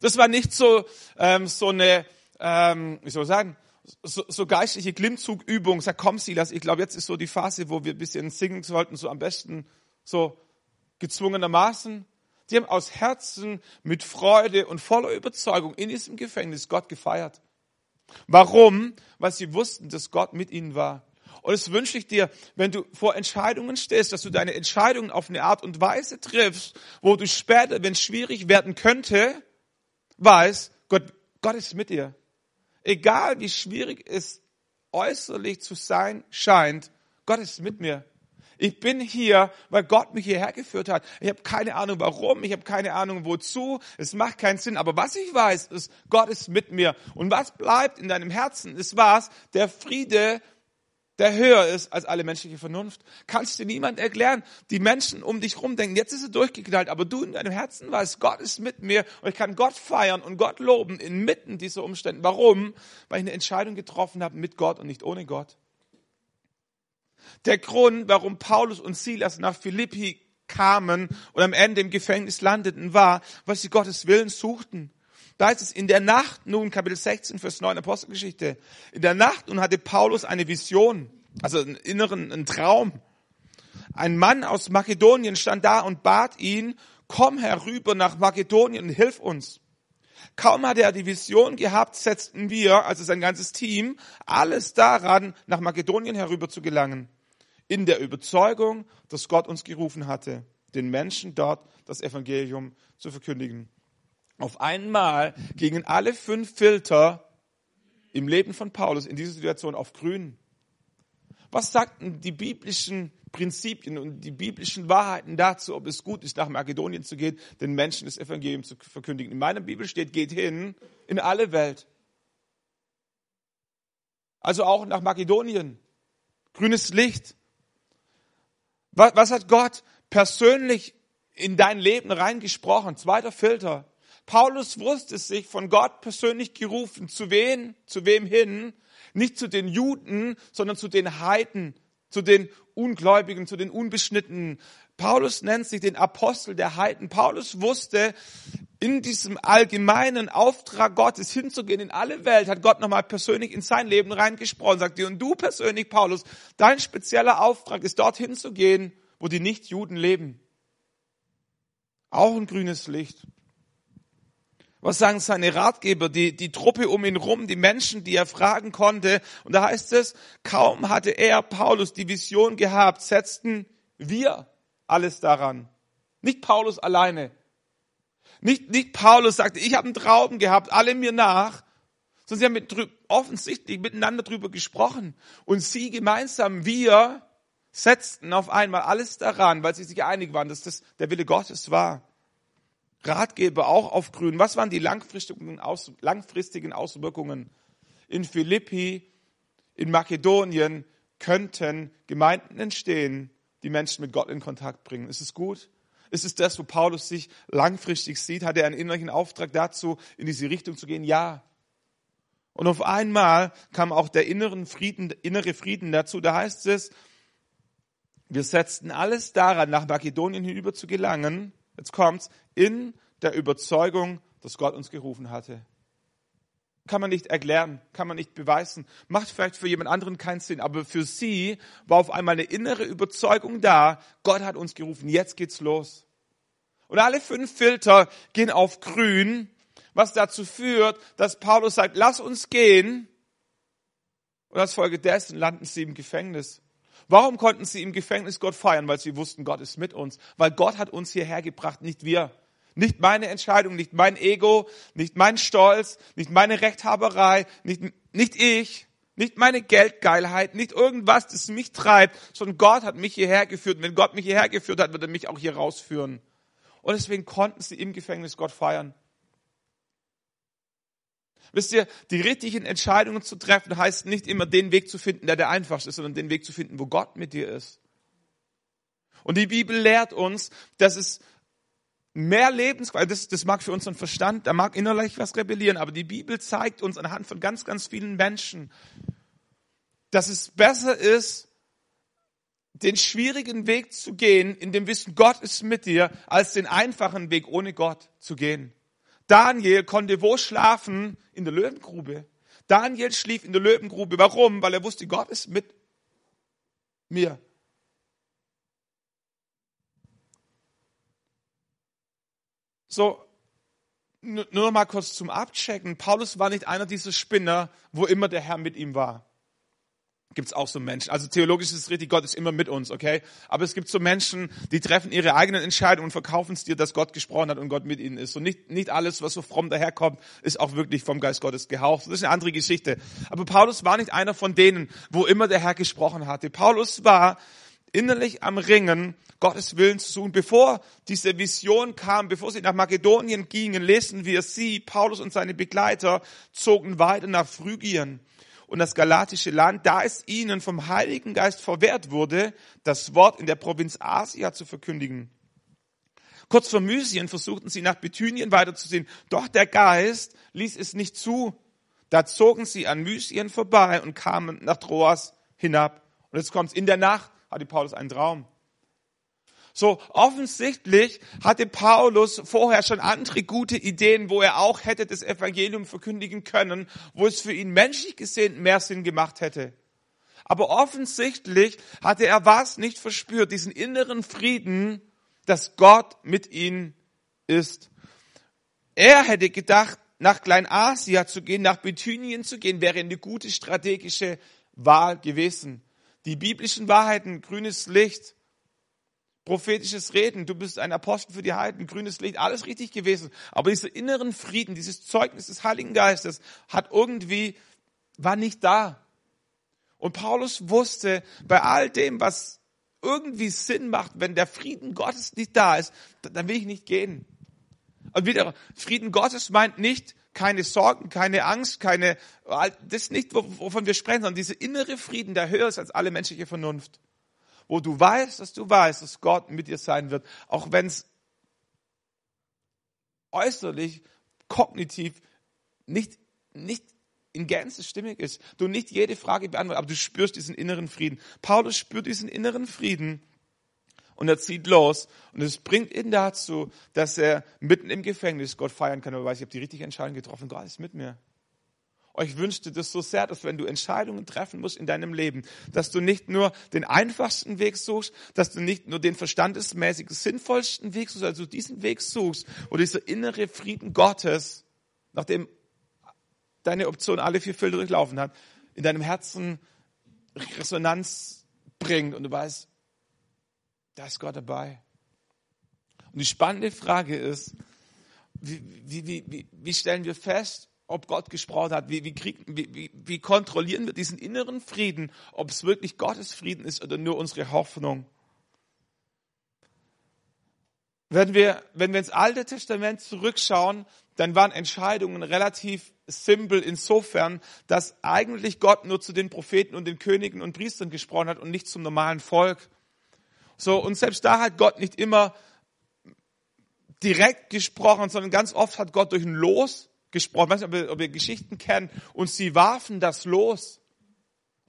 Das war nicht so, ähm, so eine, ähm, wie soll ich sagen, so, so geistliche Klimmzugübung. Sag, komm Silas, ich glaube, jetzt ist so die Phase, wo wir ein bisschen singen sollten, so am besten so gezwungenermaßen. Die haben aus Herzen mit Freude und voller Überzeugung in diesem Gefängnis Gott gefeiert. Warum? Weil sie wussten, dass Gott mit ihnen war. Und das wünsche ich dir, wenn du vor Entscheidungen stehst, dass du deine Entscheidungen auf eine Art und Weise triffst, wo du später, wenn es schwierig werden könnte, weißt, Gott, Gott ist mit dir. Egal wie schwierig es äußerlich zu sein scheint, Gott ist mit mir. Ich bin hier, weil Gott mich hierher geführt hat. Ich habe keine Ahnung warum, ich habe keine Ahnung wozu. Es macht keinen Sinn. Aber was ich weiß, ist, Gott ist mit mir. Und was bleibt in deinem Herzen, ist was? Der Friede, der höher ist als alle menschliche Vernunft. Kannst dir niemand erklären. Die Menschen um dich rum denken, jetzt ist er durchgeknallt, aber du in deinem Herzen weißt, Gott ist mit mir und ich kann Gott feiern und Gott loben inmitten dieser Umstände. Warum? Weil ich eine Entscheidung getroffen habe mit Gott und nicht ohne Gott. Der Grund, warum Paulus und Silas nach Philippi kamen und am Ende im Gefängnis landeten, war, weil sie Gottes Willen suchten. Da heißt es, in der Nacht, nun Kapitel 16, Vers 9 Apostelgeschichte, in der Nacht nun hatte Paulus eine Vision, also einen inneren, einen Traum. Ein Mann aus Makedonien stand da und bat ihn, komm herüber nach Makedonien und hilf uns. Kaum hatte er die Vision gehabt, setzten wir, also sein ganzes Team, alles daran, nach Makedonien herüber zu gelangen. In der Überzeugung, dass Gott uns gerufen hatte, den Menschen dort das Evangelium zu verkündigen. Auf einmal gingen alle fünf Filter im Leben von Paulus in dieser Situation auf grün. Was sagten die biblischen Prinzipien und die biblischen Wahrheiten dazu, ob es gut ist, nach Makedonien zu gehen, den Menschen das Evangelium zu verkündigen? In meiner Bibel steht, geht hin in alle Welt. Also auch nach Makedonien. Grünes Licht. Was, was hat Gott persönlich in dein Leben reingesprochen? Zweiter Filter. Paulus wusste sich von Gott persönlich gerufen. Zu wen? Zu wem hin? Nicht zu den Juden, sondern zu den Heiden, zu den Ungläubigen, zu den Unbeschnittenen. Paulus nennt sich den Apostel der Heiden. Paulus wusste, in diesem allgemeinen Auftrag Gottes hinzugehen in alle Welt, hat Gott nochmal persönlich in sein Leben reingesprochen. Sagt dir, und du persönlich, Paulus, dein spezieller Auftrag ist dorthin zu gehen, wo die Nichtjuden leben. Auch ein grünes Licht. Was sagen seine Ratgeber, die, die Truppe um ihn rum, die Menschen, die er fragen konnte? Und da heißt es, kaum hatte er, Paulus, die Vision gehabt, setzten wir alles daran. Nicht Paulus alleine. Nicht, nicht Paulus sagte, ich habe einen Traum gehabt, alle mir nach. Sondern sie haben mit, offensichtlich miteinander drüber gesprochen. Und sie gemeinsam, wir, setzten auf einmal alles daran, weil sie sich einig waren, dass das der Wille Gottes war. Ratgeber auch auf Grün. Was waren die langfristigen, Aus, langfristigen Auswirkungen? In Philippi, in Makedonien könnten Gemeinden entstehen, die Menschen mit Gott in Kontakt bringen. Ist es gut? Ist es das, wo Paulus sich langfristig sieht? Hat er einen innerlichen Auftrag dazu, in diese Richtung zu gehen? Ja. Und auf einmal kam auch der inneren Frieden, innere Frieden dazu. Da heißt es, wir setzten alles daran, nach Makedonien hinüber zu gelangen. Jetzt kommt's, in der Überzeugung, dass Gott uns gerufen hatte. Kann man nicht erklären, kann man nicht beweisen, macht vielleicht für jemand anderen keinen Sinn, aber für sie war auf einmal eine innere Überzeugung da, Gott hat uns gerufen, jetzt geht's los. Und alle fünf Filter gehen auf grün, was dazu führt, dass Paulus sagt, lass uns gehen. Und als Folge dessen landen sie im Gefängnis. Warum konnten sie im Gefängnis Gott feiern? Weil sie wussten, Gott ist mit uns. Weil Gott hat uns hierher gebracht, nicht wir. Nicht meine Entscheidung, nicht mein Ego, nicht mein Stolz, nicht meine Rechthaberei, nicht, nicht ich, nicht meine Geldgeilheit, nicht irgendwas, das mich treibt, sondern Gott hat mich hierher geführt. Und wenn Gott mich hierher geführt hat, wird er mich auch hier rausführen. Und deswegen konnten sie im Gefängnis Gott feiern. Wisst ihr, die richtigen Entscheidungen zu treffen, heißt nicht immer den Weg zu finden, der der einfachste ist, sondern den Weg zu finden, wo Gott mit dir ist. Und die Bibel lehrt uns, dass es mehr Lebensqualität, das, das mag für unseren Verstand, da mag innerlich was rebellieren, aber die Bibel zeigt uns anhand von ganz, ganz vielen Menschen, dass es besser ist, den schwierigen Weg zu gehen, in dem Wissen, Gott ist mit dir, als den einfachen Weg ohne Gott zu gehen. Daniel konnte wo schlafen? In der Löwengrube. Daniel schlief in der Löwengrube. Warum? Weil er wusste, Gott ist mit mir. So, nur noch mal kurz zum Abchecken. Paulus war nicht einer dieser Spinner, wo immer der Herr mit ihm war. Gibt es auch so Menschen. Also theologisch ist es richtig, Gott ist immer mit uns, okay? Aber es gibt so Menschen, die treffen ihre eigenen Entscheidungen und verkaufen es dir, dass Gott gesprochen hat und Gott mit ihnen ist. Und nicht, nicht alles, was so fromm daherkommt, ist auch wirklich vom Geist Gottes gehaucht. Das ist eine andere Geschichte. Aber Paulus war nicht einer von denen, wo immer der Herr gesprochen hatte. Paulus war innerlich am Ringen, Gottes Willen zu suchen. Bevor diese Vision kam, bevor sie nach Makedonien gingen, lesen wir sie, Paulus und seine Begleiter, zogen weiter nach Phrygien und das galatische Land, da es ihnen vom Heiligen Geist verwehrt wurde, das Wort in der Provinz Asia zu verkündigen. Kurz vor Mysien versuchten sie nach Bithynien weiterzusehen, doch der Geist ließ es nicht zu. Da zogen sie an Mysien vorbei und kamen nach Troas hinab. Und jetzt kommt's in der Nacht hatte Paulus einen Traum. So, offensichtlich hatte Paulus vorher schon andere gute Ideen, wo er auch hätte das Evangelium verkündigen können, wo es für ihn menschlich gesehen mehr Sinn gemacht hätte. Aber offensichtlich hatte er was nicht verspürt, diesen inneren Frieden, dass Gott mit ihm ist. Er hätte gedacht, nach Kleinasien zu gehen, nach Bithynien zu gehen, wäre eine gute strategische Wahl gewesen die biblischen Wahrheiten, grünes Licht, prophetisches Reden, du bist ein Apostel für die Heiden, grünes Licht, alles richtig gewesen. Aber dieser inneren Frieden, dieses Zeugnis des Heiligen Geistes hat irgendwie, war nicht da. Und Paulus wusste, bei all dem, was irgendwie Sinn macht, wenn der Frieden Gottes nicht da ist, dann will ich nicht gehen. Und wieder, Frieden Gottes meint nicht, keine Sorgen, keine Angst, keine, das ist nicht, wovon wir sprechen, sondern dieser innere Frieden, der höher ist als alle menschliche Vernunft. Wo du weißt, dass du weißt, dass Gott mit dir sein wird, auch wenn es äußerlich, kognitiv nicht, nicht in Gänze stimmig ist. Du nicht jede Frage beantwortest, aber du spürst diesen inneren Frieden. Paulus spürt diesen inneren Frieden und er zieht los und es bringt ihn dazu, dass er mitten im Gefängnis Gott feiern kann, weil er weiß, ich habe die richtige Entscheidung getroffen, Gott ist mit mir. Euch wünschte das so sehr, dass wenn du Entscheidungen treffen musst in deinem Leben, dass du nicht nur den einfachsten Weg suchst, dass du nicht nur den verstandesmäßig sinnvollsten Weg suchst, also diesen Weg suchst, wo dieser innere Frieden Gottes, nachdem deine Option alle vier Filter durchlaufen hat, in deinem Herzen Resonanz bringt und du weißt, da ist Gott dabei. Und die spannende Frage ist, wie, wie, wie, wie stellen wir fest, ob Gott gesprochen hat? Wie, wie, kriegen, wie, wie, wie kontrollieren wir diesen inneren Frieden, ob es wirklich Gottes Frieden ist oder nur unsere Hoffnung? Wenn wir, wenn wir ins Alte Testament zurückschauen, dann waren Entscheidungen relativ simpel insofern, dass eigentlich Gott nur zu den Propheten und den Königen und Priestern gesprochen hat und nicht zum normalen Volk. So, und selbst da hat Gott nicht immer direkt gesprochen, sondern ganz oft hat Gott durch ein Los gesprochen. Weiß nicht, ob ihr, ob ihr Geschichten kennt. Und sie warfen das Los.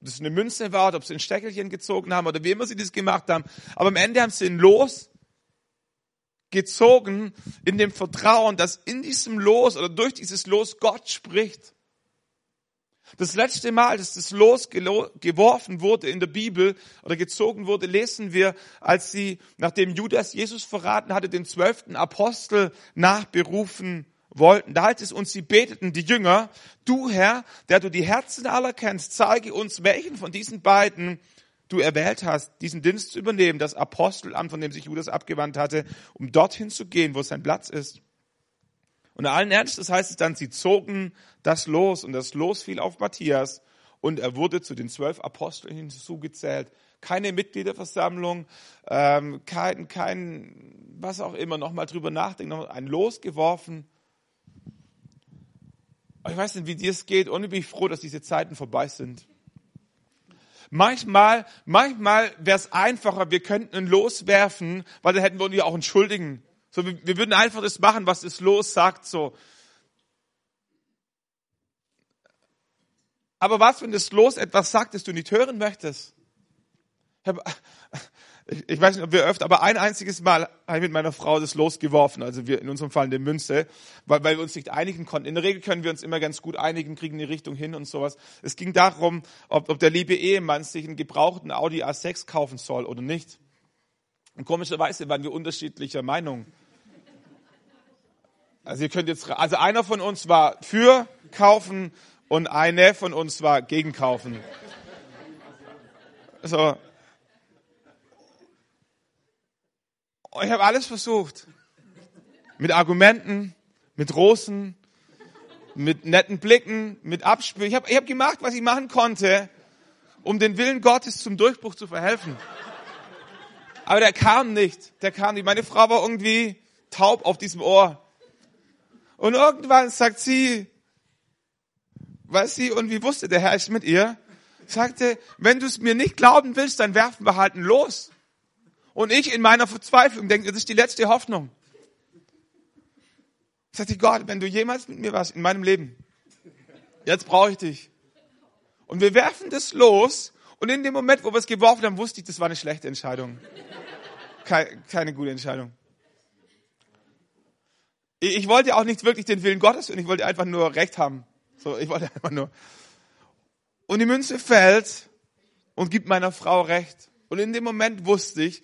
Ob es eine Münze war, ob sie ein Steckelchen gezogen haben oder wie immer sie das gemacht haben. Aber am Ende haben sie ein Los gezogen in dem Vertrauen, dass in diesem Los oder durch dieses Los Gott spricht. Das letzte Mal, dass das Los geworfen wurde in der Bibel oder gezogen wurde, lesen wir, als sie, nachdem Judas Jesus verraten hatte, den zwölften Apostel nachberufen wollten. Da heißt es uns, sie beteten, die Jünger, du Herr, der du die Herzen aller kennst, zeige uns, welchen von diesen beiden du erwählt hast, diesen Dienst zu übernehmen, das Apostelamt, von dem sich Judas abgewandt hatte, um dorthin zu gehen, wo sein Platz ist. Und allen Ernstes heißt es dann, sie zogen das Los und das Los fiel auf Matthias und er wurde zu den zwölf Aposteln hinzugezählt. Keine Mitgliederversammlung, ähm, kein, kein, was auch immer, nochmal drüber nachdenken, noch ein Los geworfen. Ich weiß nicht, wie dir es geht und ich bin froh, dass diese Zeiten vorbei sind. Manchmal, manchmal wäre es einfacher, wir könnten ein Los werfen, weil dann hätten wir uns ja auch entschuldigen. So, wir, wir würden einfach das machen, was das Los sagt, so. Aber was, wenn das Los etwas sagt, das du nicht hören möchtest? Ich, ich weiß nicht, ob wir öfter, aber ein einziges Mal habe ich mit meiner Frau das Los geworfen, also wir in unserem Fall eine Münze, weil, weil wir uns nicht einigen konnten. In der Regel können wir uns immer ganz gut einigen, kriegen die Richtung hin und sowas. Es ging darum, ob, ob der liebe Ehemann sich einen gebrauchten Audi A6 kaufen soll oder nicht. Und komischerweise waren wir unterschiedlicher Meinung. Also ihr könnt jetzt, also einer von uns war für kaufen und eine von uns war gegen kaufen. So. Ich habe alles versucht. Mit Argumenten, mit Rosen, mit netten Blicken, mit Abspülen. Ich habe ich hab gemacht, was ich machen konnte, um den Willen Gottes zum Durchbruch zu verhelfen. Aber der kam nicht. Der kam nicht. Meine Frau war irgendwie taub auf diesem Ohr. Und irgendwann sagt sie, was sie und wie wusste, der Herr ist mit ihr, sagte, wenn du es mir nicht glauben willst, dann werfen wir halt los. Und ich in meiner Verzweiflung denke, das ist die letzte Hoffnung. Sagte Gott, wenn du jemals mit mir warst in meinem Leben, jetzt brauche ich dich. Und wir werfen das los und in dem Moment, wo wir es geworfen haben, wusste ich, das war eine schlechte Entscheidung. Keine gute Entscheidung. Ich wollte auch nicht wirklich den Willen Gottes und ich wollte einfach nur Recht haben. So, ich wollte einfach nur. Und die Münze fällt und gibt meiner Frau Recht. Und in dem Moment wusste ich,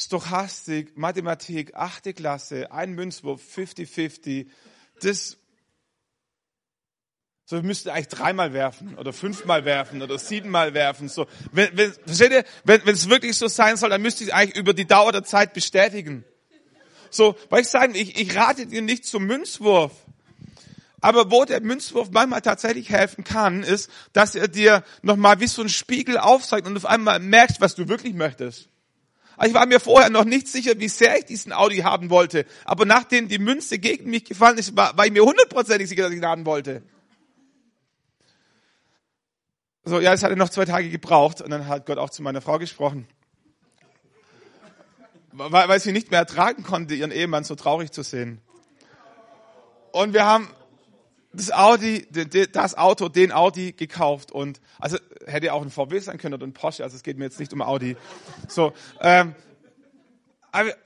Stochastik, Mathematik, achte Klasse, ein Münzwurf, 50-50, das, so, wir müssten eigentlich dreimal werfen oder fünfmal werfen oder siebenmal werfen. So, wenn, wenn, versteht ihr, wenn, wenn es wirklich so sein soll, dann müsste ich eigentlich über die Dauer der Zeit bestätigen. So, weil ich sagen, ich, ich rate dir nicht zum Münzwurf. Aber wo der Münzwurf manchmal tatsächlich helfen kann, ist, dass er dir nochmal wie so ein Spiegel aufzeigt und auf einmal merkst, was du wirklich möchtest. Ich war mir vorher noch nicht sicher, wie sehr ich diesen Audi haben wollte. Aber nachdem die Münze gegen mich gefallen ist, war, war ich mir hundertprozentig sicher, dass ich ihn haben wollte. So, ja, es hatte noch zwei Tage gebraucht und dann hat Gott auch zu meiner Frau gesprochen weil, weil sie nicht mehr ertragen konnte, ihren Ehemann so traurig zu sehen. Und wir haben das Audi, das Auto, den Audi gekauft und also hätte auch ein VW sein können oder ein Porsche. Also es geht mir jetzt nicht um Audi. So, ähm,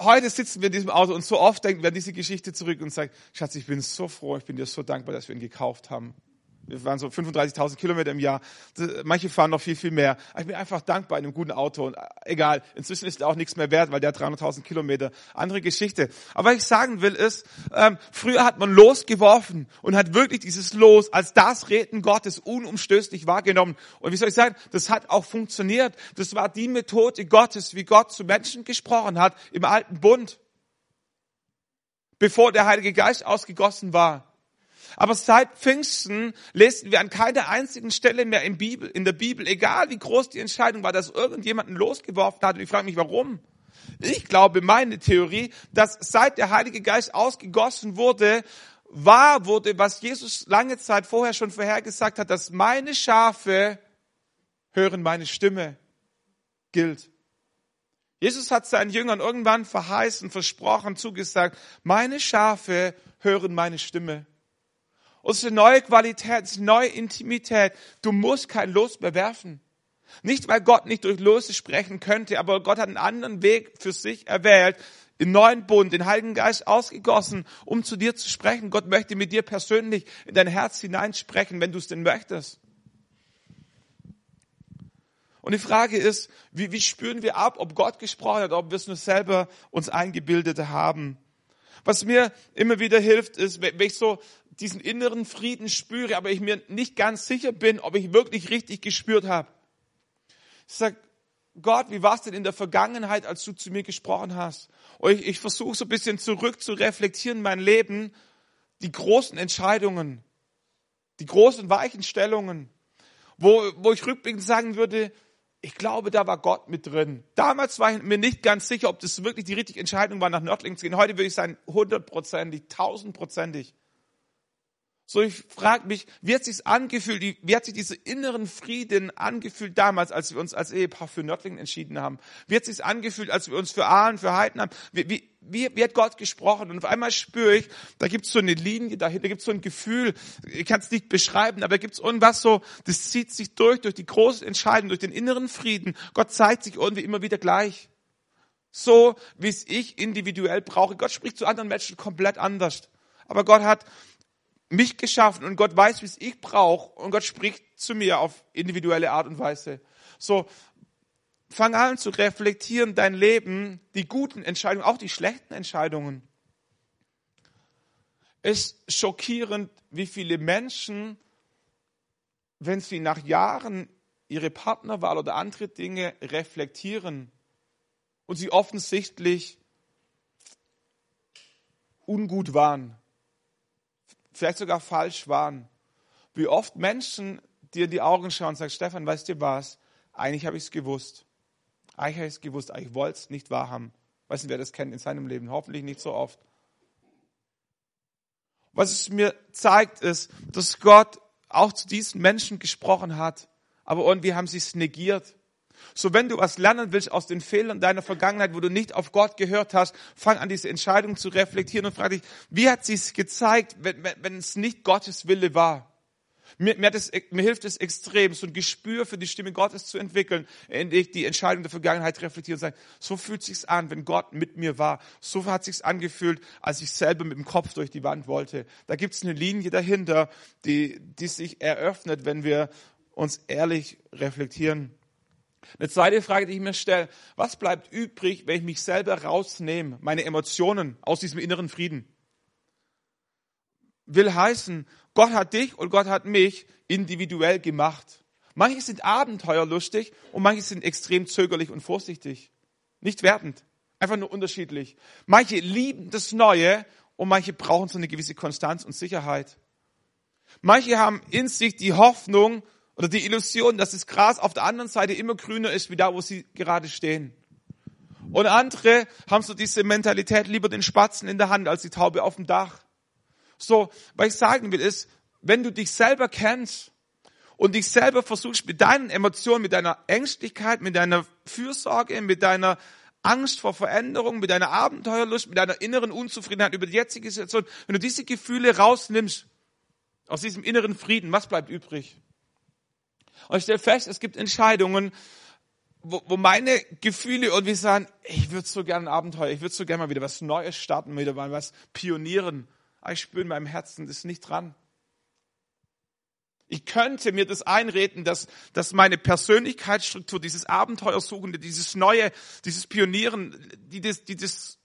heute sitzen wir in diesem Auto und so oft denken wir an diese Geschichte zurück und sagen, Schatz, ich bin so froh, ich bin dir so dankbar, dass wir ihn gekauft haben. Wir fahren so 35.000 Kilometer im Jahr. Manche fahren noch viel, viel mehr. Ich bin einfach dankbar in einem guten Auto. Und äh, egal, inzwischen ist er auch nichts mehr wert, weil der 300.000 Kilometer. Andere Geschichte. Aber was ich sagen will ist, ähm, früher hat man losgeworfen und hat wirklich dieses Los als das Reden Gottes unumstößlich wahrgenommen. Und wie soll ich sagen, das hat auch funktioniert. Das war die Methode Gottes, wie Gott zu Menschen gesprochen hat im alten Bund. Bevor der Heilige Geist ausgegossen war. Aber seit Pfingsten lesen wir an keiner einzigen Stelle mehr in, Bibel, in der Bibel, egal wie groß die Entscheidung war, dass irgendjemanden losgeworfen hat. Und ich frage mich, warum? Ich glaube, meine Theorie, dass seit der Heilige Geist ausgegossen wurde, wahr wurde, was Jesus lange Zeit vorher schon vorhergesagt hat, dass meine Schafe hören meine Stimme, gilt. Jesus hat seinen Jüngern irgendwann verheißen, versprochen, zugesagt, meine Schafe hören meine Stimme. Und es ist eine neue Qualität, es ist eine neue Intimität. Du musst kein Los mehr werfen. Nicht, weil Gott nicht durch Lose sprechen könnte, aber Gott hat einen anderen Weg für sich erwählt, den neuen Bund, den Heiligen Geist ausgegossen, um zu dir zu sprechen. Gott möchte mit dir persönlich in dein Herz hineinsprechen, wenn du es denn möchtest. Und die Frage ist, wie, wie spüren wir ab, ob Gott gesprochen hat, ob wir es nur selber uns eingebildet haben. Was mir immer wieder hilft, ist, wenn ich so diesen inneren Frieden spüre, aber ich mir nicht ganz sicher bin, ob ich wirklich richtig gespürt habe. Ich sage, Gott, wie war es denn in der Vergangenheit, als du zu mir gesprochen hast? Und ich, ich versuche so ein bisschen zurück zu reflektieren, mein Leben, die großen Entscheidungen, die großen Weichenstellungen, wo, wo ich rückblickend sagen würde, ich glaube, da war Gott mit drin. Damals war ich mir nicht ganz sicher, ob das wirklich die richtige Entscheidung war, nach Nördlingen zu gehen. Heute würde ich sagen, hundertprozentig, tausendprozentig. So, ich frage mich, wie hat sich's angefühlt, wie hat sich dieser inneren Frieden angefühlt damals, als wir uns als Ehepaar für Nördlingen entschieden haben? Wie hat sich's angefühlt, als wir uns für Ahlen, für Heiden haben? Wie, wie, wie, wie hat Gott gesprochen? Und auf einmal spüre ich, da gibt's so eine Linie dahinter, da gibt's so ein Gefühl, ich kann es nicht beschreiben, aber da gibt's irgendwas so, das zieht sich durch, durch die große Entscheidung, durch den inneren Frieden. Gott zeigt sich irgendwie immer wieder gleich. So, wie es ich individuell brauche. Gott spricht zu anderen Menschen komplett anders. Aber Gott hat mich geschaffen und Gott weiß, wie es ich brauche und Gott spricht zu mir auf individuelle Art und Weise. So, fang an zu reflektieren, dein Leben, die guten Entscheidungen, auch die schlechten Entscheidungen. Es ist schockierend, wie viele Menschen, wenn sie nach Jahren ihre Partnerwahl oder andere Dinge reflektieren und sie offensichtlich ungut waren, vielleicht sogar falsch waren. Wie oft Menschen dir in die Augen schauen und sagen, Stefan, weißt du was? Eigentlich habe ich es gewusst. Eigentlich habe ich es gewusst, eigentlich wollte es nicht wahrhaben. Weiß nicht, wer das kennt in seinem Leben. Hoffentlich nicht so oft. Was es mir zeigt, ist, dass Gott auch zu diesen Menschen gesprochen hat, aber irgendwie haben sie es negiert. So, wenn du was lernen willst aus den Fehlern deiner Vergangenheit, wo du nicht auf Gott gehört hast, fang an, diese Entscheidung zu reflektieren und frag dich, wie hat sie es gezeigt, wenn, wenn, wenn es nicht Gottes Wille war? Mir, mir, das, mir hilft es extrem, so ein Gespür für die Stimme Gottes zu entwickeln, indem ich die Entscheidung der Vergangenheit reflektiere und sage, so fühlt sich's an, wenn Gott mit mir war. So hat sich's angefühlt, als ich selber mit dem Kopf durch die Wand wollte. Da gibt's eine Linie dahinter, die, die sich eröffnet, wenn wir uns ehrlich reflektieren. Eine zweite Frage, die ich mir stelle, was bleibt übrig, wenn ich mich selber rausnehme, meine Emotionen aus diesem inneren Frieden? Will heißen, Gott hat dich und Gott hat mich individuell gemacht. Manche sind abenteuerlustig und manche sind extrem zögerlich und vorsichtig. Nicht wertend, einfach nur unterschiedlich. Manche lieben das Neue und manche brauchen so eine gewisse Konstanz und Sicherheit. Manche haben in sich die Hoffnung, oder die Illusion, dass das Gras auf der anderen Seite immer grüner ist, wie da, wo sie gerade stehen. Und andere haben so diese Mentalität, lieber den Spatzen in der Hand als die Taube auf dem Dach. So, was ich sagen will ist, wenn du dich selber kennst und dich selber versuchst mit deinen Emotionen, mit deiner Ängstlichkeit, mit deiner Fürsorge, mit deiner Angst vor Veränderung, mit deiner Abenteuerlust, mit deiner inneren Unzufriedenheit über die jetzige Situation, wenn du diese Gefühle rausnimmst aus diesem inneren Frieden, was bleibt übrig? Und ich stelle fest, es gibt Entscheidungen, wo, wo meine Gefühle irgendwie sagen, ich würde so gerne ein Abenteuer, ich würde so gerne mal wieder was Neues starten, wieder mal was pionieren. Aber ich spüre in meinem Herzen, das ist nicht dran. Ich könnte mir das einreden, dass, dass meine Persönlichkeitsstruktur, dieses Abenteuersuchende, dieses Neue, dieses Pionieren, die das, die das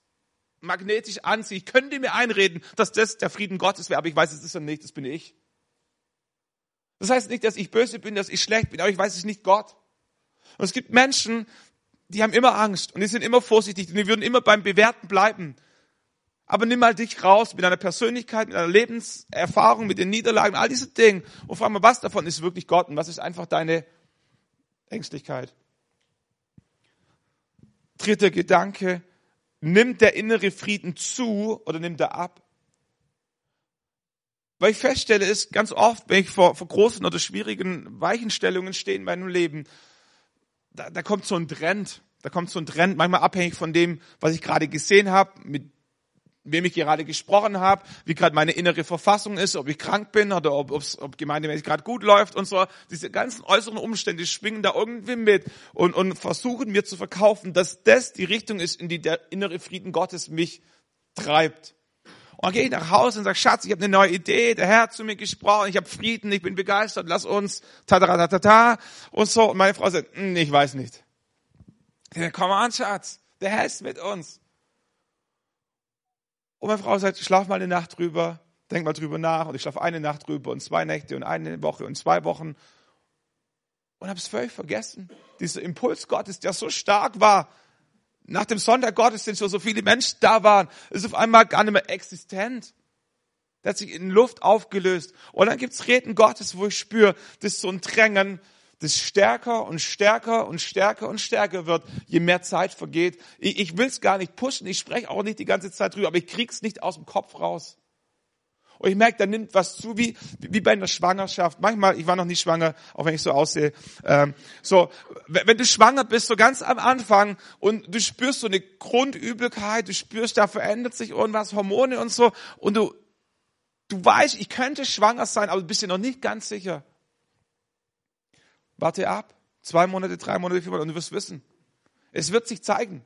magnetisch anzieht, ich könnte mir einreden, dass das der Frieden Gottes wäre, aber ich weiß, es ist ja nicht, das bin ich. Das heißt nicht, dass ich böse bin, dass ich schlecht bin, aber ich weiß, es nicht Gott. Und es gibt Menschen, die haben immer Angst und die sind immer vorsichtig und die würden immer beim Bewerten bleiben. Aber nimm mal dich raus mit deiner Persönlichkeit, mit deiner Lebenserfahrung, mit den Niederlagen, all diese Dinge und frag mal, was davon ist wirklich Gott und was ist einfach deine Ängstlichkeit. Dritter Gedanke, nimmt der innere Frieden zu oder nimmt er ab? Weil ich feststelle, ist ganz oft, wenn ich vor, vor großen oder schwierigen Weichenstellungen stehe in meinem Leben, da, da kommt so ein Trend. Da kommt so ein Trend, manchmal abhängig von dem, was ich gerade gesehen habe, mit wem ich gerade gesprochen habe, wie gerade meine innere Verfassung ist, ob ich krank bin oder ob, ob gemeindemäßig gerade gut läuft und so. Diese ganzen äußeren Umstände schwingen da irgendwie mit und, und versuchen mir zu verkaufen, dass das die Richtung ist, in die der innere Frieden Gottes mich treibt. Und dann gehe ich nach Hause und sage, Schatz, ich habe eine neue Idee, der Herr hat zu mir gesprochen, ich habe Frieden, ich bin begeistert, lass uns ta ta ta ta ta und so. Und meine Frau sagt, hm, ich weiß nicht. Ja, komm an, Schatz, der Herr ist mit uns. Und meine Frau sagt, schlaf mal eine Nacht drüber, denk mal drüber nach. Und ich schlafe eine Nacht drüber und zwei Nächte und eine Woche und zwei Wochen. Und habe es völlig vergessen. Dieser Impuls Gottes, der so stark war, nach dem Sonntag Gottesdienst, wo so viele Menschen da waren, ist auf einmal gar nicht mehr existent. Der hat sich in Luft aufgelöst. Und dann gibt's Reden Gottes, wo ich spüre, das ist so ein Drängen, das stärker und stärker und stärker und stärker wird, je mehr Zeit vergeht. Ich, ich will es gar nicht pushen, ich spreche auch nicht die ganze Zeit drüber, aber ich krieg's nicht aus dem Kopf raus. Und ich merke, da nimmt was zu, wie, wie bei einer Schwangerschaft. Manchmal, ich war noch nie schwanger, auch wenn ich so aussehe. Ähm, so, wenn du schwanger bist, so ganz am Anfang und du spürst so eine Grundübelkeit, du spürst, da verändert sich irgendwas, Hormone und so, und du, du weißt, ich könnte schwanger sein, aber du bist dir noch nicht ganz sicher. Warte ab. Zwei Monate, drei Monate, vier Monate und du wirst wissen. Es wird sich zeigen.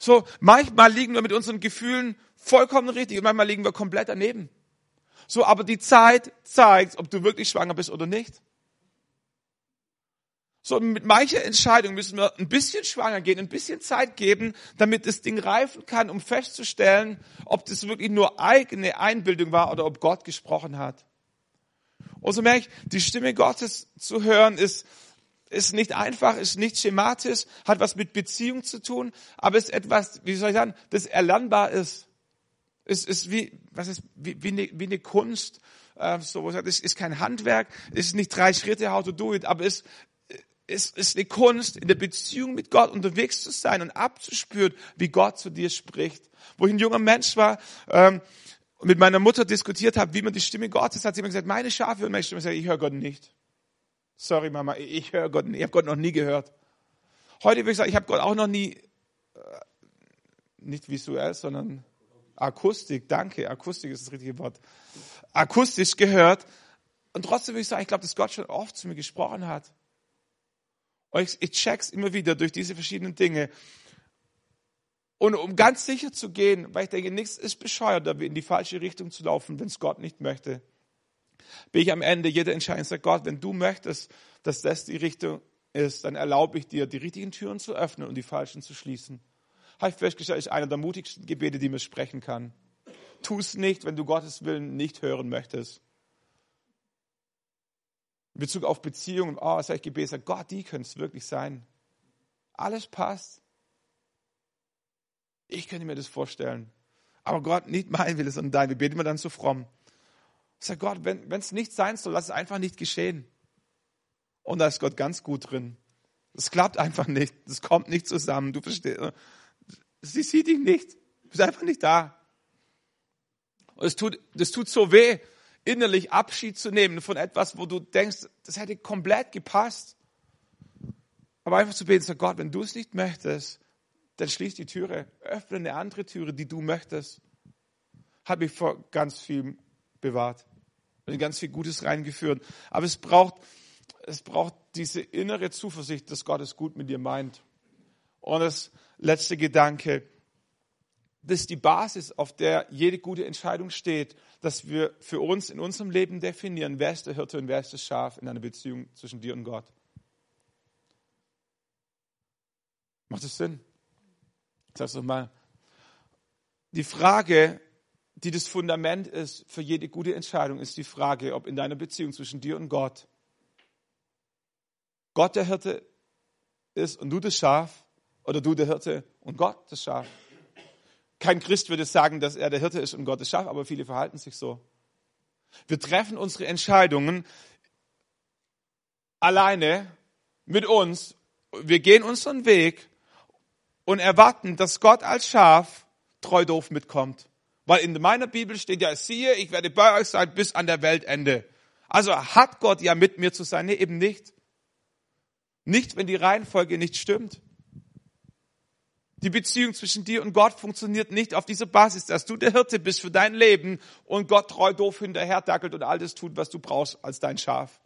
So, manchmal liegen wir mit unseren Gefühlen vollkommen richtig und manchmal liegen wir komplett daneben. So, aber die Zeit zeigt, ob du wirklich schwanger bist oder nicht. So, mit mancher Entscheidung müssen wir ein bisschen schwanger gehen, ein bisschen Zeit geben, damit das Ding reifen kann, um festzustellen, ob das wirklich nur eigene Einbildung war oder ob Gott gesprochen hat. Und so merke ich, die Stimme Gottes zu hören ist, ist nicht einfach, ist nicht schematisch, hat was mit Beziehung zu tun, aber ist etwas, wie soll ich sagen, das erlernbar ist. Es ist wie, was ist, wie, wie, eine, wie eine Kunst, äh, so, es ist kein Handwerk, es ist nicht drei Schritte, how to do it, aber es, es ist eine Kunst, in der Beziehung mit Gott unterwegs zu sein und abzuspüren, wie Gott zu dir spricht. Wo ich ein junger Mensch war, ähm, und mit meiner Mutter diskutiert habe, wie man die Stimme Gottes hat, sie immer gesagt, meine Schafe hören meine Stimme. Ich sage, ich höre Gott nicht. Sorry, Mama, ich höre Gott nicht. Ich habe Gott noch nie gehört. Heute würde ich sagen, ich habe Gott auch noch nie, äh, nicht visuell, sondern Akustik, danke, Akustik ist das richtige Wort, akustisch gehört. Und trotzdem würde ich sagen, ich glaube, dass Gott schon oft zu mir gesprochen hat. Und ich, ich check's immer wieder durch diese verschiedenen Dinge. Und um ganz sicher zu gehen, weil ich denke, nichts ist bescheuert, in die falsche Richtung zu laufen, wenn es Gott nicht möchte, bin ich am Ende jeder Entscheidung sagt, Gott, wenn du möchtest, dass das die Richtung ist, dann erlaube ich dir, die richtigen Türen zu öffnen und die falschen zu schließen. Habe ich festgestellt, ist einer der mutigsten Gebete, die man sprechen kann. Tu es nicht, wenn du Gottes Willen nicht hören möchtest. In Bezug auf Beziehungen, oh, was habe ich gebetet? Gott, die können es wirklich sein. Alles passt. Ich könnte mir das vorstellen. Aber Gott, nicht mein Wille, sondern dein. Wir beten immer dann so fromm. Ich sage, Gott, wenn es nicht sein soll, lass es einfach nicht geschehen. Und da ist Gott ganz gut drin. Das klappt einfach nicht. Das kommt nicht zusammen. Du verstehst. Sie sieht dich nicht. Du bist einfach nicht da. Und es tut, das tut so weh, innerlich Abschied zu nehmen von etwas, wo du denkst, das hätte komplett gepasst. Aber einfach zu beten, sag Gott, wenn du es nicht möchtest, dann schließ die Türe, öffne eine andere Türe, die du möchtest. Hat mich vor ganz viel bewahrt und ganz viel Gutes reingeführt. Aber es braucht, es braucht diese innere Zuversicht, dass Gott es gut mit dir meint. Und das letzte Gedanke, das ist die Basis, auf der jede gute Entscheidung steht, dass wir für uns in unserem Leben definieren, wer ist der Hirte und wer ist das Schaf in einer Beziehung zwischen dir und Gott. Macht das Sinn? Sag's mal. Die Frage, die das Fundament ist für jede gute Entscheidung, ist die Frage, ob in deiner Beziehung zwischen dir und Gott Gott der Hirte ist und du das Schaf oder du der Hirte und Gott das Schaf. Kein Christ würde sagen, dass er der Hirte ist und Gott ist Schaf, aber viele verhalten sich so. Wir treffen unsere Entscheidungen alleine mit uns. Wir gehen unseren Weg und erwarten, dass Gott als Schaf treu doof mitkommt. Weil in meiner Bibel steht ja, siehe, ich werde bei euch sein bis an der Weltende. Also hat Gott ja mit mir zu sein? Nee, eben nicht. Nicht, wenn die Reihenfolge nicht stimmt. Die Beziehung zwischen dir und Gott funktioniert nicht auf dieser Basis, dass du der Hirte bist für dein Leben und Gott treu doof hinterher dackelt und all das tut, was du brauchst als dein Schaf.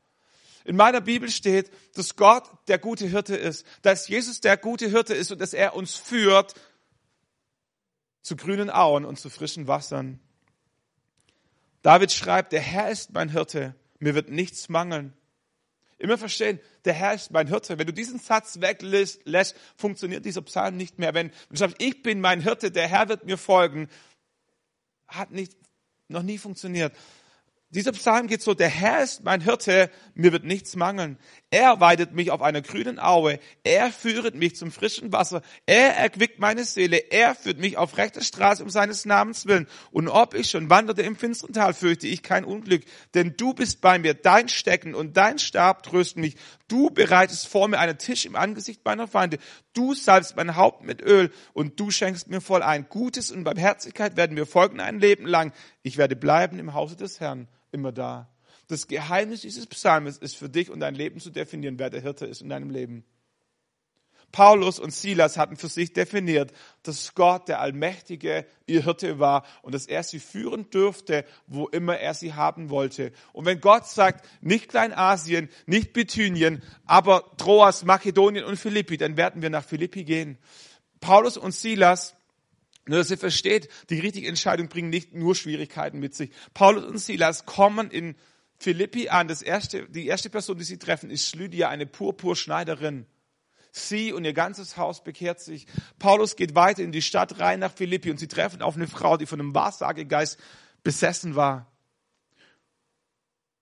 In meiner Bibel steht, dass Gott der gute Hirte ist, dass Jesus der gute Hirte ist und dass er uns führt zu grünen Auen und zu frischen Wassern. David schreibt, der Herr ist mein Hirte, mir wird nichts mangeln. Immer verstehen, der Herr ist mein Hirte. Wenn du diesen Satz weglässt, funktioniert dieser Psalm nicht mehr. Wenn du sagst, ich bin mein Hirte, der Herr wird mir folgen, hat nicht, noch nie funktioniert. Dieser Psalm geht so, der Herr ist mein Hirte, mir wird nichts mangeln. Er weidet mich auf einer grünen Aue, er führet mich zum frischen Wasser, er erquickt meine Seele, er führt mich auf rechter Straße um seines Namens willen. Und ob ich schon wanderte im finsteren Tal, fürchte ich kein Unglück, denn du bist bei mir, dein Stecken und dein Stab trösten mich. Du bereitest vor mir einen Tisch im Angesicht meiner Feinde. Du salbst mein Haupt mit Öl und du schenkst mir voll ein. Gutes und Barmherzigkeit werden mir folgen ein Leben lang. Ich werde bleiben im Hause des Herrn immer da. Das Geheimnis dieses Psalmes ist für dich und dein Leben zu definieren, wer der Hirte ist in deinem Leben. Paulus und Silas hatten für sich definiert, dass Gott der Allmächtige ihr Hirte war und dass er sie führen dürfte, wo immer er sie haben wollte. Und wenn Gott sagt, nicht Kleinasien, nicht Bithynien, aber Troas, Makedonien und Philippi, dann werden wir nach Philippi gehen. Paulus und Silas nur, dass ihr versteht, die richtige Entscheidung bringt nicht nur Schwierigkeiten mit sich. Paulus und Silas kommen in Philippi an. Das erste, die erste Person, die sie treffen, ist Lydia, eine Purpurschneiderin. Sie und ihr ganzes Haus bekehrt sich. Paulus geht weiter in die Stadt rein nach Philippi und sie treffen auf eine Frau, die von einem Wahrsagegeist besessen war.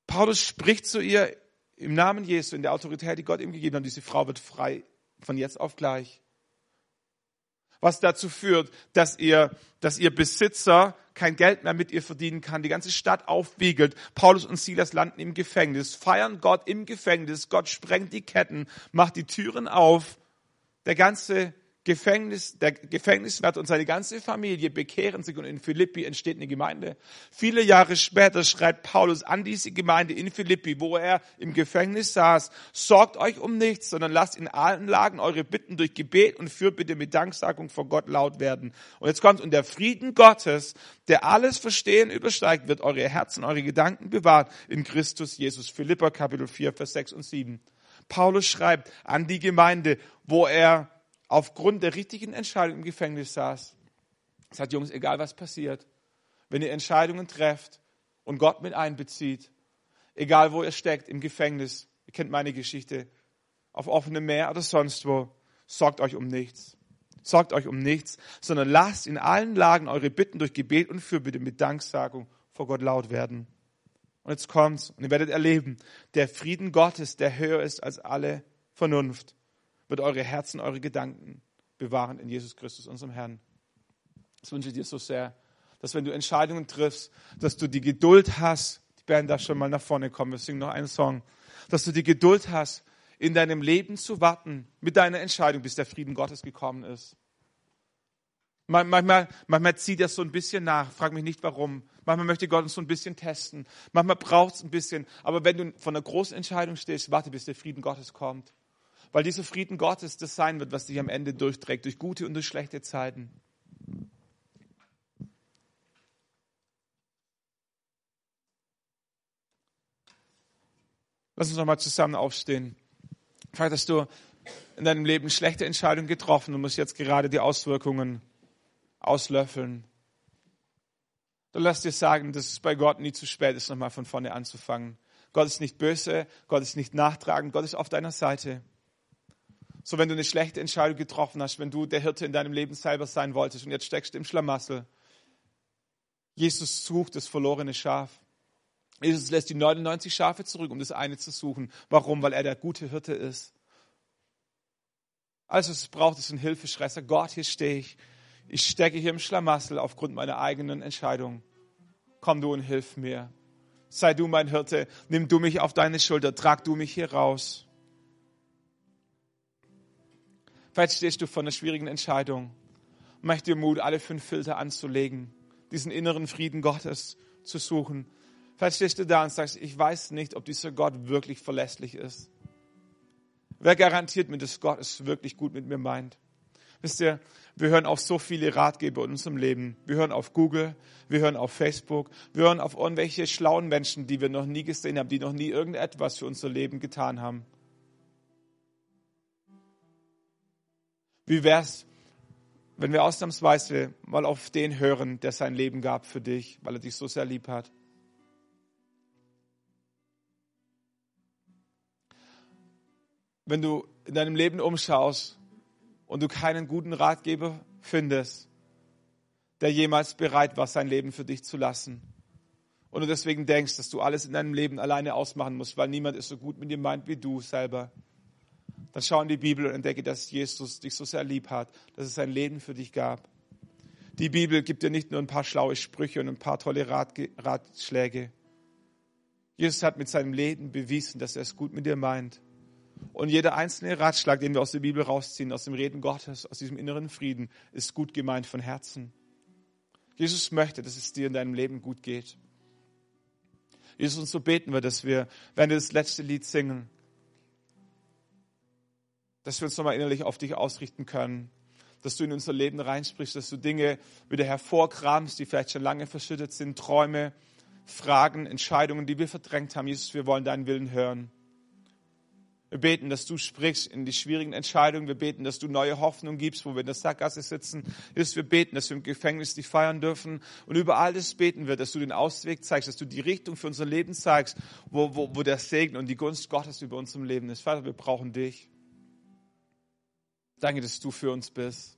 Paulus spricht zu ihr im Namen Jesu, in der Autorität, die Gott ihm gegeben hat. Diese Frau wird frei von jetzt auf gleich was dazu führt, dass ihr, dass ihr Besitzer kein Geld mehr mit ihr verdienen kann, die ganze Stadt aufwiegelt. Paulus und Silas landen im Gefängnis, feiern Gott im Gefängnis. Gott sprengt die Ketten, macht die Türen auf. Der ganze Gefängnis, der Gefängniswärter und seine ganze Familie bekehren sich und in Philippi entsteht eine Gemeinde. Viele Jahre später schreibt Paulus an diese Gemeinde in Philippi, wo er im Gefängnis saß, sorgt euch um nichts, sondern lasst in allen Lagen eure Bitten durch Gebet und Fürbitte mit Danksagung vor Gott laut werden. Und jetzt kommt, und der Frieden Gottes, der alles Verstehen übersteigt, wird eure Herzen, eure Gedanken bewahrt in Christus Jesus. Philippa Kapitel 4, Vers 6 und 7. Paulus schreibt an die Gemeinde, wo er aufgrund der richtigen Entscheidung im Gefängnis saß. Sagt, Jungs, egal was passiert, wenn ihr Entscheidungen trefft und Gott mit einbezieht, egal wo ihr steckt, im Gefängnis, ihr kennt meine Geschichte, auf offenem Meer oder sonst wo, sorgt euch um nichts. Sorgt euch um nichts, sondern lasst in allen Lagen eure Bitten durch Gebet und Fürbitte mit Danksagung vor Gott laut werden. Und jetzt kommt's und ihr werdet erleben, der Frieden Gottes, der höher ist als alle Vernunft, wird eure Herzen, eure Gedanken bewahren in Jesus Christus, unserem Herrn. Das wünsche ich dir so sehr, dass wenn du Entscheidungen triffst, dass du die Geduld hast, die Band darf schon mal nach vorne kommen, wir singen noch einen Song, dass du die Geduld hast, in deinem Leben zu warten mit deiner Entscheidung, bis der Frieden Gottes gekommen ist. Manchmal, manchmal zieht er so ein bisschen nach. Frag mich nicht warum. Manchmal möchte Gott uns so ein bisschen testen. Manchmal braucht es ein bisschen. Aber wenn du vor einer großen Entscheidung stehst, warte, bis der Frieden Gottes kommt. Weil dieser Frieden Gottes das sein wird, was dich am Ende durchträgt, durch gute und durch schlechte Zeiten. Lass uns nochmal zusammen aufstehen. Vielleicht hast du in deinem Leben schlechte Entscheidungen getroffen und musst jetzt gerade die Auswirkungen auslöffeln. Dann lass dir sagen, dass es bei Gott nie zu spät ist, nochmal von vorne anzufangen. Gott ist nicht böse, Gott ist nicht nachtragend, Gott ist auf deiner Seite. So, wenn du eine schlechte Entscheidung getroffen hast, wenn du der Hirte in deinem Leben selber sein wolltest und jetzt steckst du im Schlamassel. Jesus sucht das verlorene Schaf. Jesus lässt die 99 Schafe zurück, um das eine zu suchen. Warum? Weil er der gute Hirte ist. Also es braucht, ist ein Hilfeschrei. Gott, hier stehe ich. Ich stecke hier im Schlamassel aufgrund meiner eigenen Entscheidung. Komm du und hilf mir. Sei du mein Hirte, nimm du mich auf deine Schulter, trag du mich hier raus. Vielleicht stehst du vor einer schwierigen Entscheidung. Mach dir Mut, alle fünf Filter anzulegen, diesen inneren Frieden Gottes zu suchen. Vielleicht stehst du da und sagst, ich weiß nicht, ob dieser Gott wirklich verlässlich ist. Wer garantiert mir, dass Gott es wirklich gut mit mir meint? Wisst ihr, wir hören auf so viele Ratgeber in unserem Leben. Wir hören auf Google, wir hören auf Facebook, wir hören auf irgendwelche schlauen Menschen, die wir noch nie gesehen haben, die noch nie irgendetwas für unser Leben getan haben. Wie wär's, wenn wir ausnahmsweise mal auf den hören, der sein Leben gab für dich, weil er dich so sehr lieb hat? Wenn du in deinem Leben umschaust und du keinen guten Ratgeber findest, der jemals bereit war, sein Leben für dich zu lassen. Und du deswegen denkst, dass du alles in deinem Leben alleine ausmachen musst, weil niemand es so gut mit dir meint wie du selber. Dann schau in die Bibel und entdecke, dass Jesus dich so sehr lieb hat, dass es sein Leben für dich gab. Die Bibel gibt dir nicht nur ein paar schlaue Sprüche und ein paar tolle Ratschläge. Jesus hat mit seinem Leben bewiesen, dass er es gut mit dir meint. Und jeder einzelne Ratschlag, den wir aus der Bibel rausziehen, aus dem Reden Gottes, aus diesem inneren Frieden, ist gut gemeint von Herzen. Jesus möchte, dass es dir in deinem Leben gut geht. Jesus, und so beten wir, dass wir, wenn wir das letzte Lied singen, dass wir uns nochmal innerlich auf dich ausrichten können, dass du in unser Leben reinsprichst, dass du Dinge wieder hervorkramst, die vielleicht schon lange verschüttet sind, Träume, Fragen, Entscheidungen, die wir verdrängt haben. Jesus, wir wollen deinen Willen hören. Wir beten, dass du sprichst in die schwierigen Entscheidungen. Wir beten, dass du neue Hoffnung gibst, wo wir in der Sackgasse sitzen. Jesus, wir beten, dass wir im Gefängnis dich feiern dürfen. Und über alles beten wir, dass du den Ausweg zeigst, dass du die Richtung für unser Leben zeigst, wo, wo, wo der Segen und die Gunst Gottes über unserem Leben ist. Vater, wir brauchen dich. Danke, dass du für uns bist.